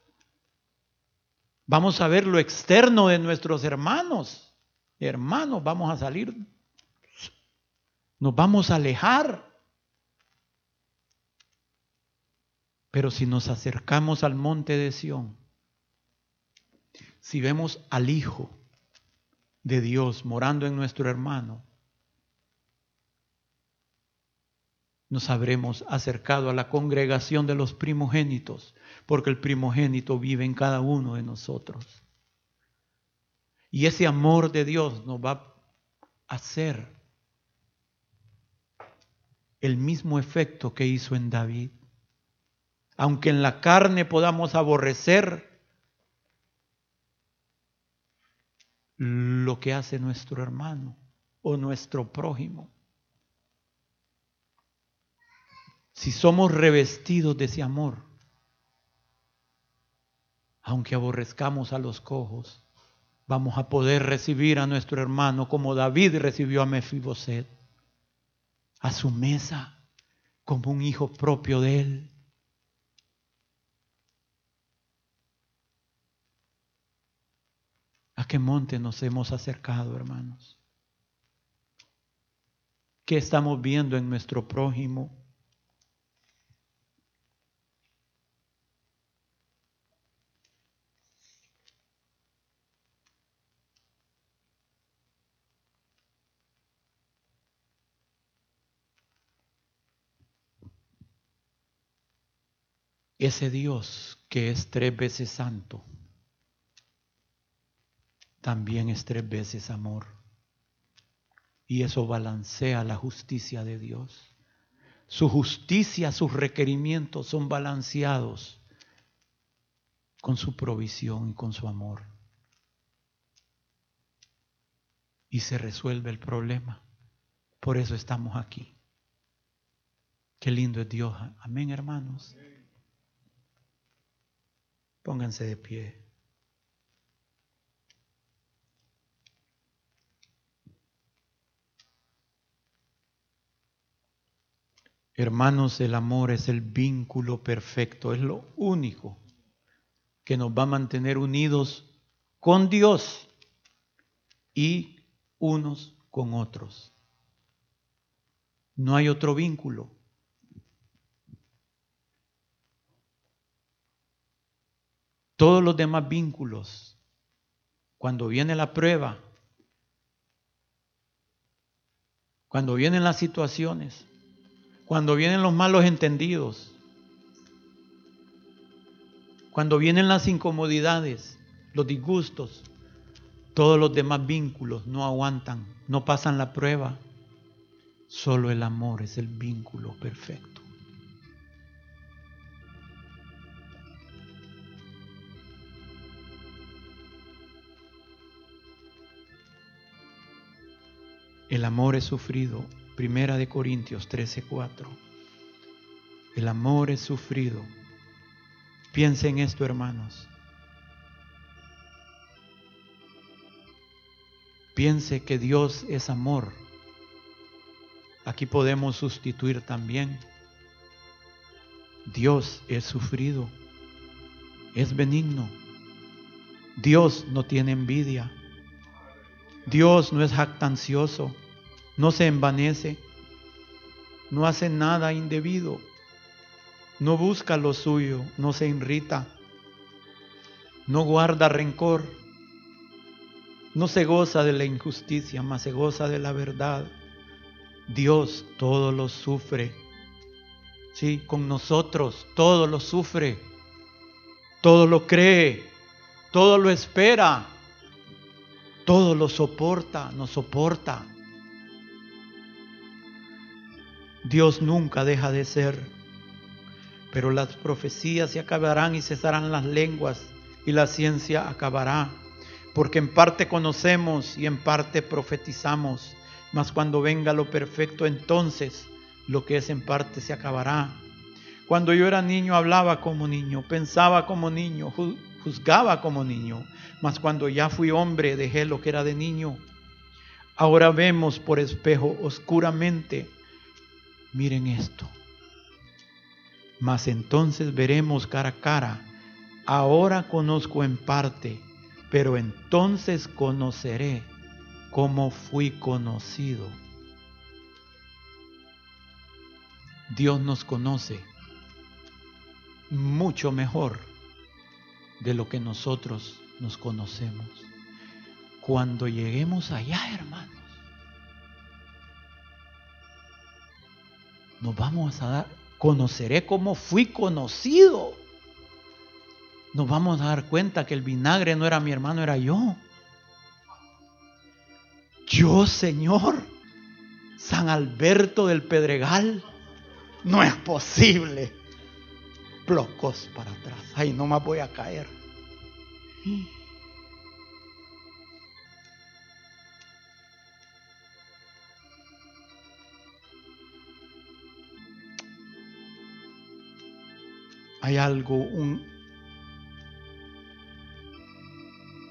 Vamos a ver lo externo de nuestros hermanos. Hermanos, vamos a salir, nos vamos a alejar. Pero si nos acercamos al monte de Sión, si vemos al Hijo de Dios morando en nuestro hermano, nos habremos acercado a la congregación de los primogénitos, porque el primogénito vive en cada uno de nosotros. Y ese amor de Dios nos va a hacer el mismo efecto que hizo en David. Aunque en la carne podamos aborrecer lo que hace nuestro hermano o nuestro prójimo si somos revestidos de ese amor, aunque aborrezcamos a los cojos, vamos a poder recibir a nuestro hermano como David recibió a Mefiboset, a su mesa, como un hijo propio de él. ¿A qué monte nos hemos acercado, hermanos? ¿Qué estamos viendo en nuestro prójimo? Ese Dios que es tres veces santo, también es tres veces amor. Y eso balancea la justicia de Dios. Su justicia, sus requerimientos son balanceados con su provisión y con su amor. Y se resuelve el problema. Por eso estamos aquí. Qué lindo es Dios. Amén, hermanos. Pónganse de pie. Hermanos, el amor es el vínculo perfecto, es lo único que nos va a mantener unidos con Dios y unos con otros. No hay otro vínculo. Todos los demás vínculos, cuando viene la prueba, cuando vienen las situaciones, cuando vienen los malos entendidos, cuando vienen las incomodidades, los disgustos, todos los demás vínculos no aguantan, no pasan la prueba. Solo el amor es el vínculo perfecto. El amor es sufrido. Primera de Corintios 13:4. El amor es sufrido. Piensen en esto, hermanos. Piense que Dios es amor. Aquí podemos sustituir también. Dios es sufrido. Es benigno. Dios no tiene envidia. Dios no es jactancioso no se envanece, no hace nada indebido, no busca lo suyo, no se irrita, no guarda rencor, no se goza de la injusticia, mas se goza de la verdad. Dios todo lo sufre. Sí, con nosotros todo lo sufre, todo lo cree, todo lo espera, todo lo soporta, nos soporta. Dios nunca deja de ser, pero las profecías se acabarán y cesarán las lenguas y la ciencia acabará, porque en parte conocemos y en parte profetizamos, mas cuando venga lo perfecto entonces lo que es en parte se acabará. Cuando yo era niño hablaba como niño, pensaba como niño, juzgaba como niño, mas cuando ya fui hombre dejé lo que era de niño. Ahora vemos por espejo oscuramente. Miren esto. Mas entonces veremos cara a cara. Ahora conozco en parte, pero entonces conoceré como fui conocido. Dios nos conoce mucho mejor de lo que nosotros nos conocemos. Cuando lleguemos allá, hermanos, nos vamos a dar, conoceré cómo fui conocido. Nos vamos a dar cuenta que el vinagre no era mi hermano, era yo. Yo, Señor, San Alberto del Pedregal, no es posible. Plocos para atrás. Ay, no más voy a caer. Hay algo, un,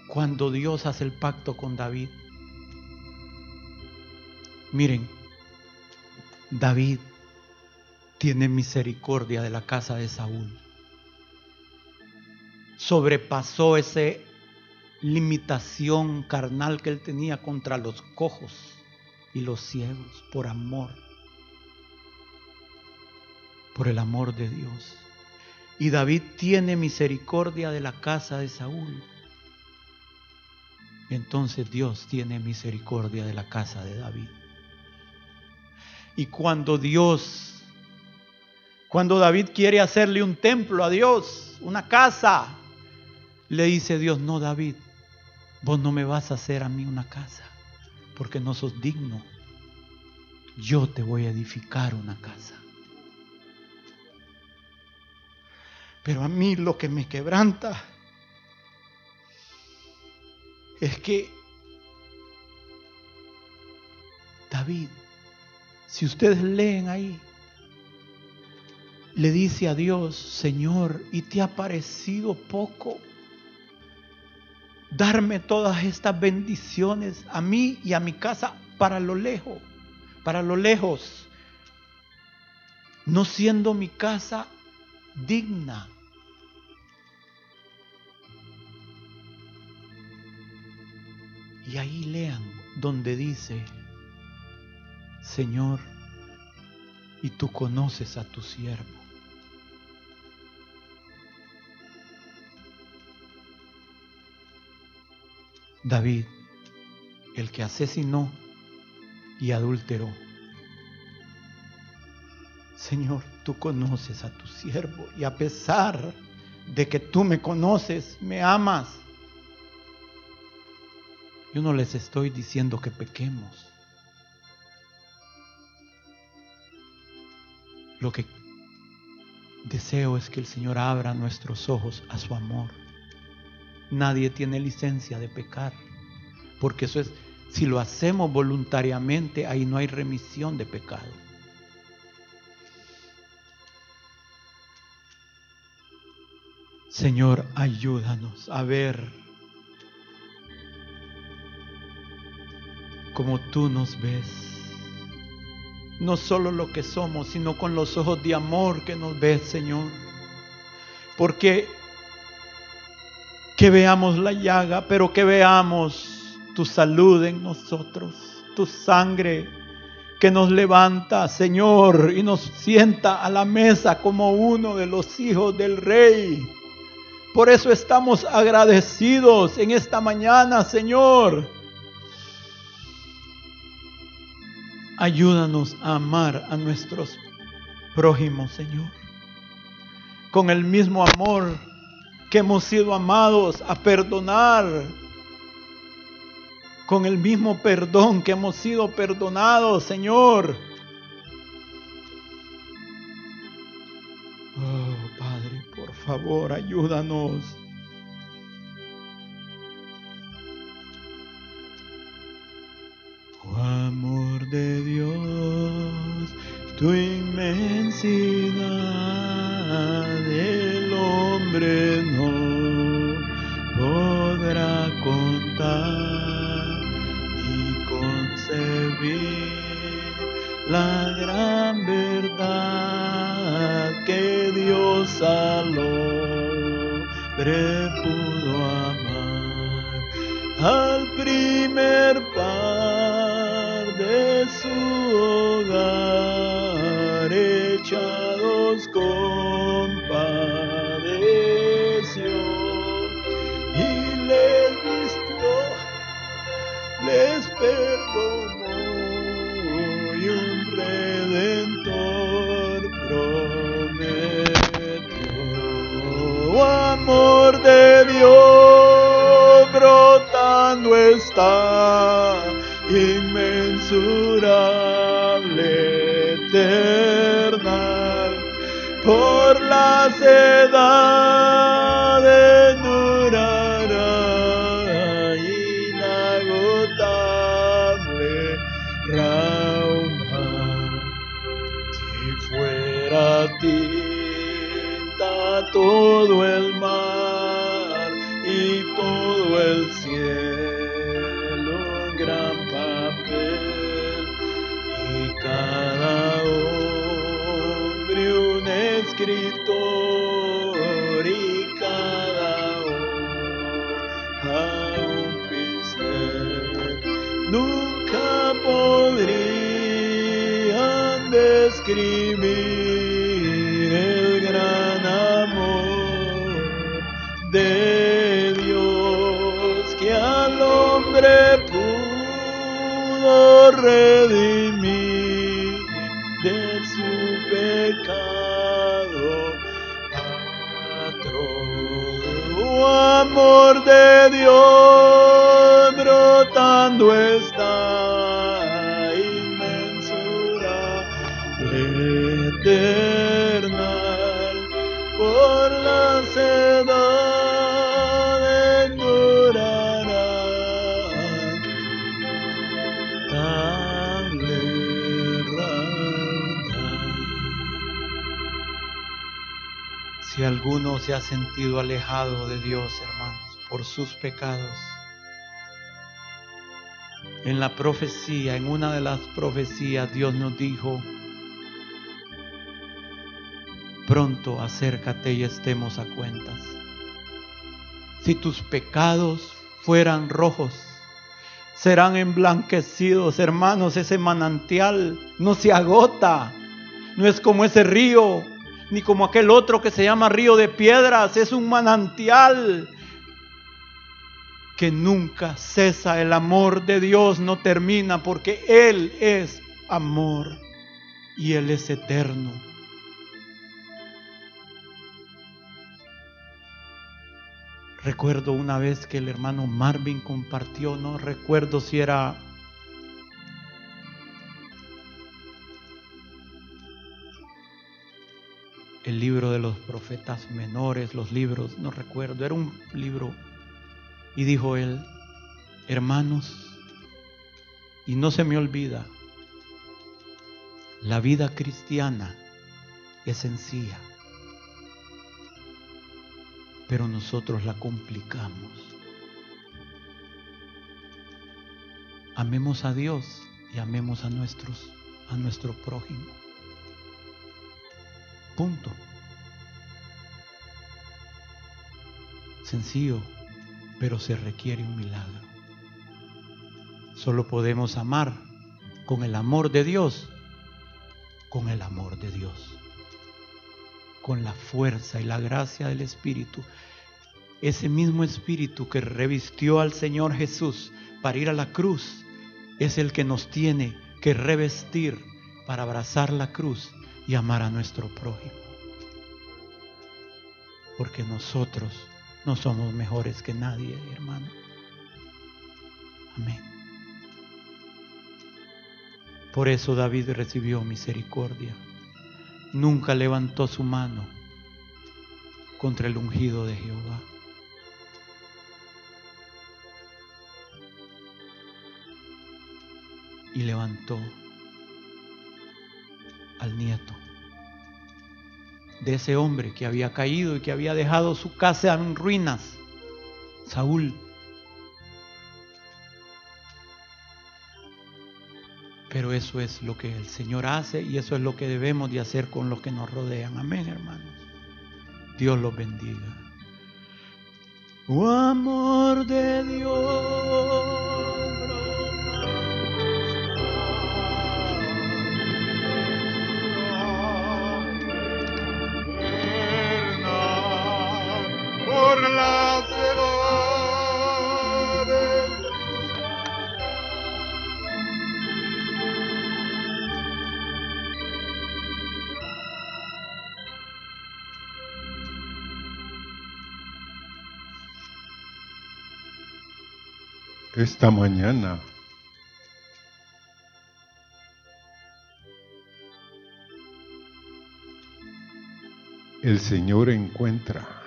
cuando Dios hace el pacto con David. Miren, David tiene misericordia de la casa de Saúl sobrepasó esa limitación carnal que él tenía contra los cojos y los ciegos por amor, por el amor de Dios. Y David tiene misericordia de la casa de Saúl. Entonces Dios tiene misericordia de la casa de David. Y cuando Dios, cuando David quiere hacerle un templo a Dios, una casa, le dice Dios, no David, vos no me vas a hacer a mí una casa, porque no sos digno. Yo te voy a edificar una casa. Pero a mí lo que me quebranta es que David, si ustedes leen ahí, le dice a Dios, Señor, ¿y te ha parecido poco? darme todas estas bendiciones a mí y a mi casa para lo lejos, para lo lejos, no siendo mi casa digna. Y ahí lean donde dice, Señor, y tú conoces a tu siervo. David, el que asesinó y adulteró. Señor, tú conoces a tu siervo y a pesar de que tú me conoces, me amas. Yo no les estoy diciendo que pequemos. Lo que deseo es que el Señor abra nuestros ojos a su amor nadie tiene licencia de pecar. Porque eso es, si lo hacemos voluntariamente, ahí no hay remisión de pecado. Señor, ayúdanos a ver como tú nos ves. No solo lo que somos, sino con los ojos de amor que nos ves, Señor. Porque que veamos la llaga, pero que veamos tu salud en nosotros, tu sangre que nos levanta, Señor, y nos sienta a la mesa como uno de los hijos del Rey. Por eso estamos agradecidos en esta mañana, Señor. Ayúdanos a amar a nuestros prójimos, Señor, con el mismo amor que hemos sido amados a perdonar con el mismo perdón que hemos sido perdonados, Señor. Oh, Padre, por favor, ayúdanos. Está inmensurable, eternal, por las edades durará. Si alguno se ha sentido alejado de Dios, hermanos, por sus pecados, en la profecía, en una de las profecías, Dios nos dijo, pronto acércate y estemos a cuentas. Si tus pecados fueran rojos, serán emblanquecidos, hermanos, ese manantial no se agota, no es como ese río, ni como aquel otro que se llama río de piedras, es un manantial que nunca cesa. El amor de Dios no termina porque Él es amor y Él es eterno. Recuerdo una vez que el hermano Marvin compartió, no recuerdo si era el libro de los profetas menores, los libros, no recuerdo, era un libro. Y dijo él, hermanos, y no se me olvida, la vida cristiana es sencilla, pero nosotros la complicamos. Amemos a Dios y amemos a nuestros a nuestro prójimo. Punto. Sencillo, pero se requiere un milagro. Solo podemos amar con el amor de Dios, con el amor de Dios, con la fuerza y la gracia del Espíritu. Ese mismo Espíritu que revistió al Señor Jesús para ir a la cruz, es el que nos tiene que revestir para abrazar la cruz y amar a nuestro prójimo. Porque nosotros no somos mejores que nadie, hermano. Amén. Por eso David recibió misericordia. Nunca levantó su mano contra el ungido de Jehová. Y levantó al nieto de ese hombre que había caído y que había dejado su casa en ruinas, Saúl. Pero eso es lo que el Señor hace y eso es lo que debemos de hacer con los que nos rodean. Amén, hermanos. Dios los bendiga. Oh amor de Dios. Esta mañana. El Señor encuentra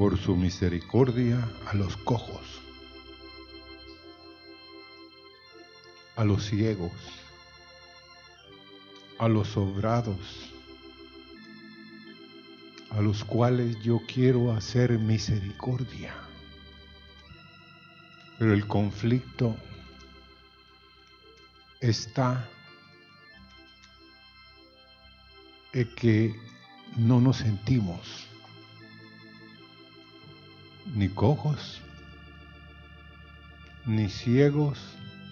por su misericordia a los cojos, a los ciegos, a los sobrados, a los cuales yo quiero hacer misericordia. Pero el conflicto está en que no nos sentimos ni cojos, ni ciegos,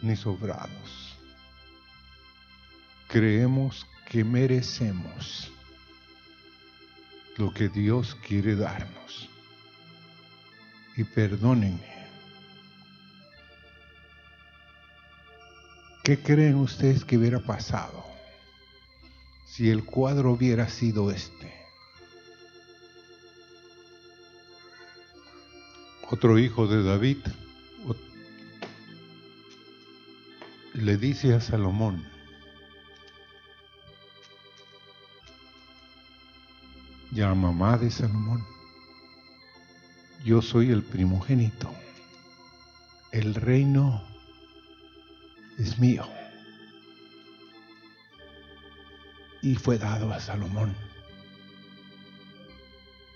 ni sobrados. Creemos que merecemos lo que Dios quiere darnos. Y perdónenme, ¿Qué creen ustedes que hubiera pasado si el cuadro hubiera sido este? Otro hijo de David le dice a Salomón, y a mamá de Salomón, yo soy el primogénito, el reino es mío. Y fue dado a Salomón.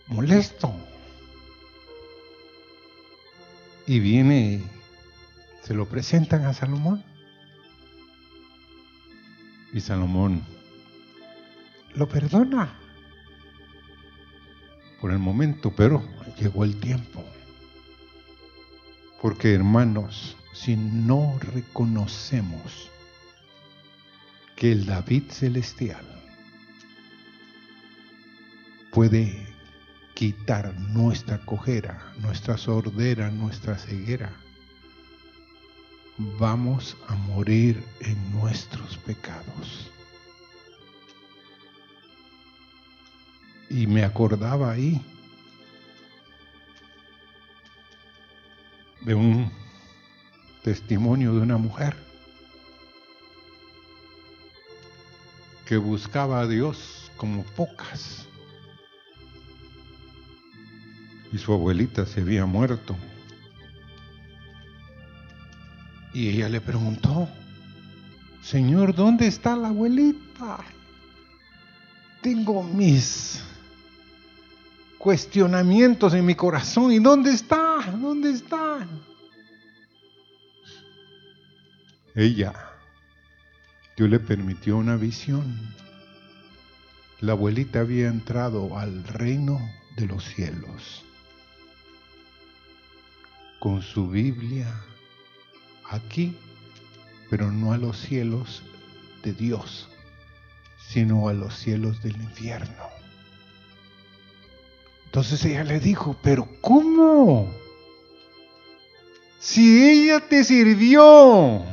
Molesto. Y viene, se lo presentan a Salomón. Y Salomón lo perdona por el momento, pero llegó el tiempo. Porque hermanos, si no reconocemos que el David celestial puede quitar nuestra cojera, nuestra sordera, nuestra ceguera, vamos a morir en nuestros pecados. Y me acordaba ahí de un testimonio de una mujer que buscaba a Dios como pocas. Y su abuelita se había muerto. Y ella le preguntó, Señor, ¿dónde está la abuelita? Tengo mis cuestionamientos en mi corazón. ¿Y dónde está? ¿Dónde está? Ella, Dios le permitió una visión. La abuelita había entrado al reino de los cielos con su Biblia aquí, pero no a los cielos de Dios, sino a los cielos del infierno. Entonces ella le dijo, pero ¿cómo? Si ella te sirvió,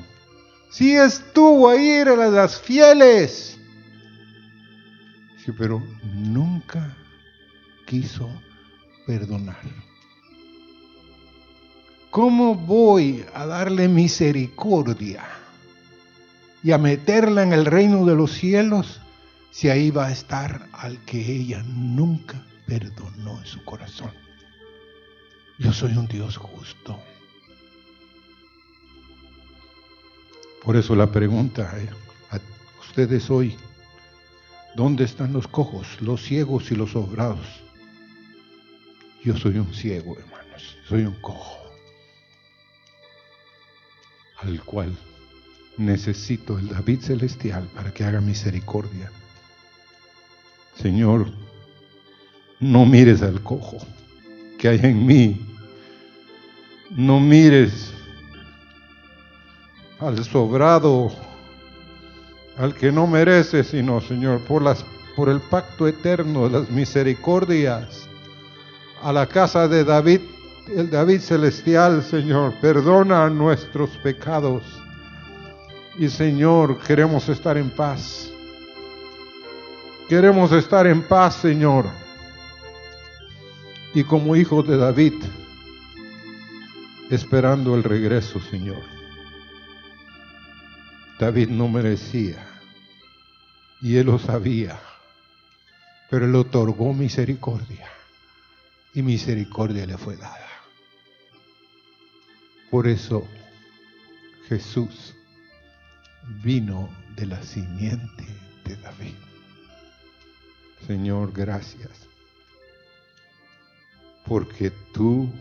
si estuvo ahí, era las fieles. Pero nunca quiso perdonar. ¿Cómo voy a darle misericordia y a meterla en el reino de los cielos si ahí va a estar al que ella nunca perdonó en su corazón? Yo soy un Dios justo. Por eso la pregunta a ustedes hoy, ¿dónde están los cojos, los ciegos y los sobrados? Yo soy un ciego, hermanos, soy un cojo, al cual necesito el David celestial para que haga misericordia. Señor, no mires al cojo que hay en mí, no mires al sobrado, al que no merece, sino, Señor, por, por el pacto eterno de las misericordias, a la casa de David, el David celestial, Señor, perdona nuestros pecados. Y Señor, queremos estar en paz. Queremos estar en paz, Señor. Y como hijos de David, esperando el regreso, Señor. David no merecía y él lo sabía, pero él otorgó misericordia y misericordia le fue dada. Por eso Jesús vino de la simiente de David. Señor, gracias, porque tú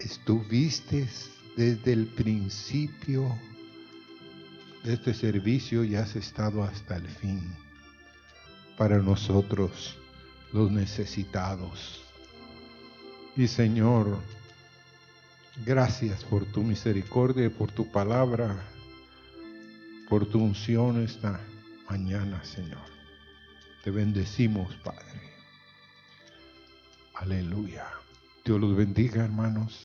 estuviste desde el principio de este servicio y has estado hasta el fin para nosotros los necesitados. Y Señor, gracias por tu misericordia y por tu palabra, por tu unción esta mañana, Señor. Te bendecimos, Padre. Aleluya. Dios los bendiga, hermanos.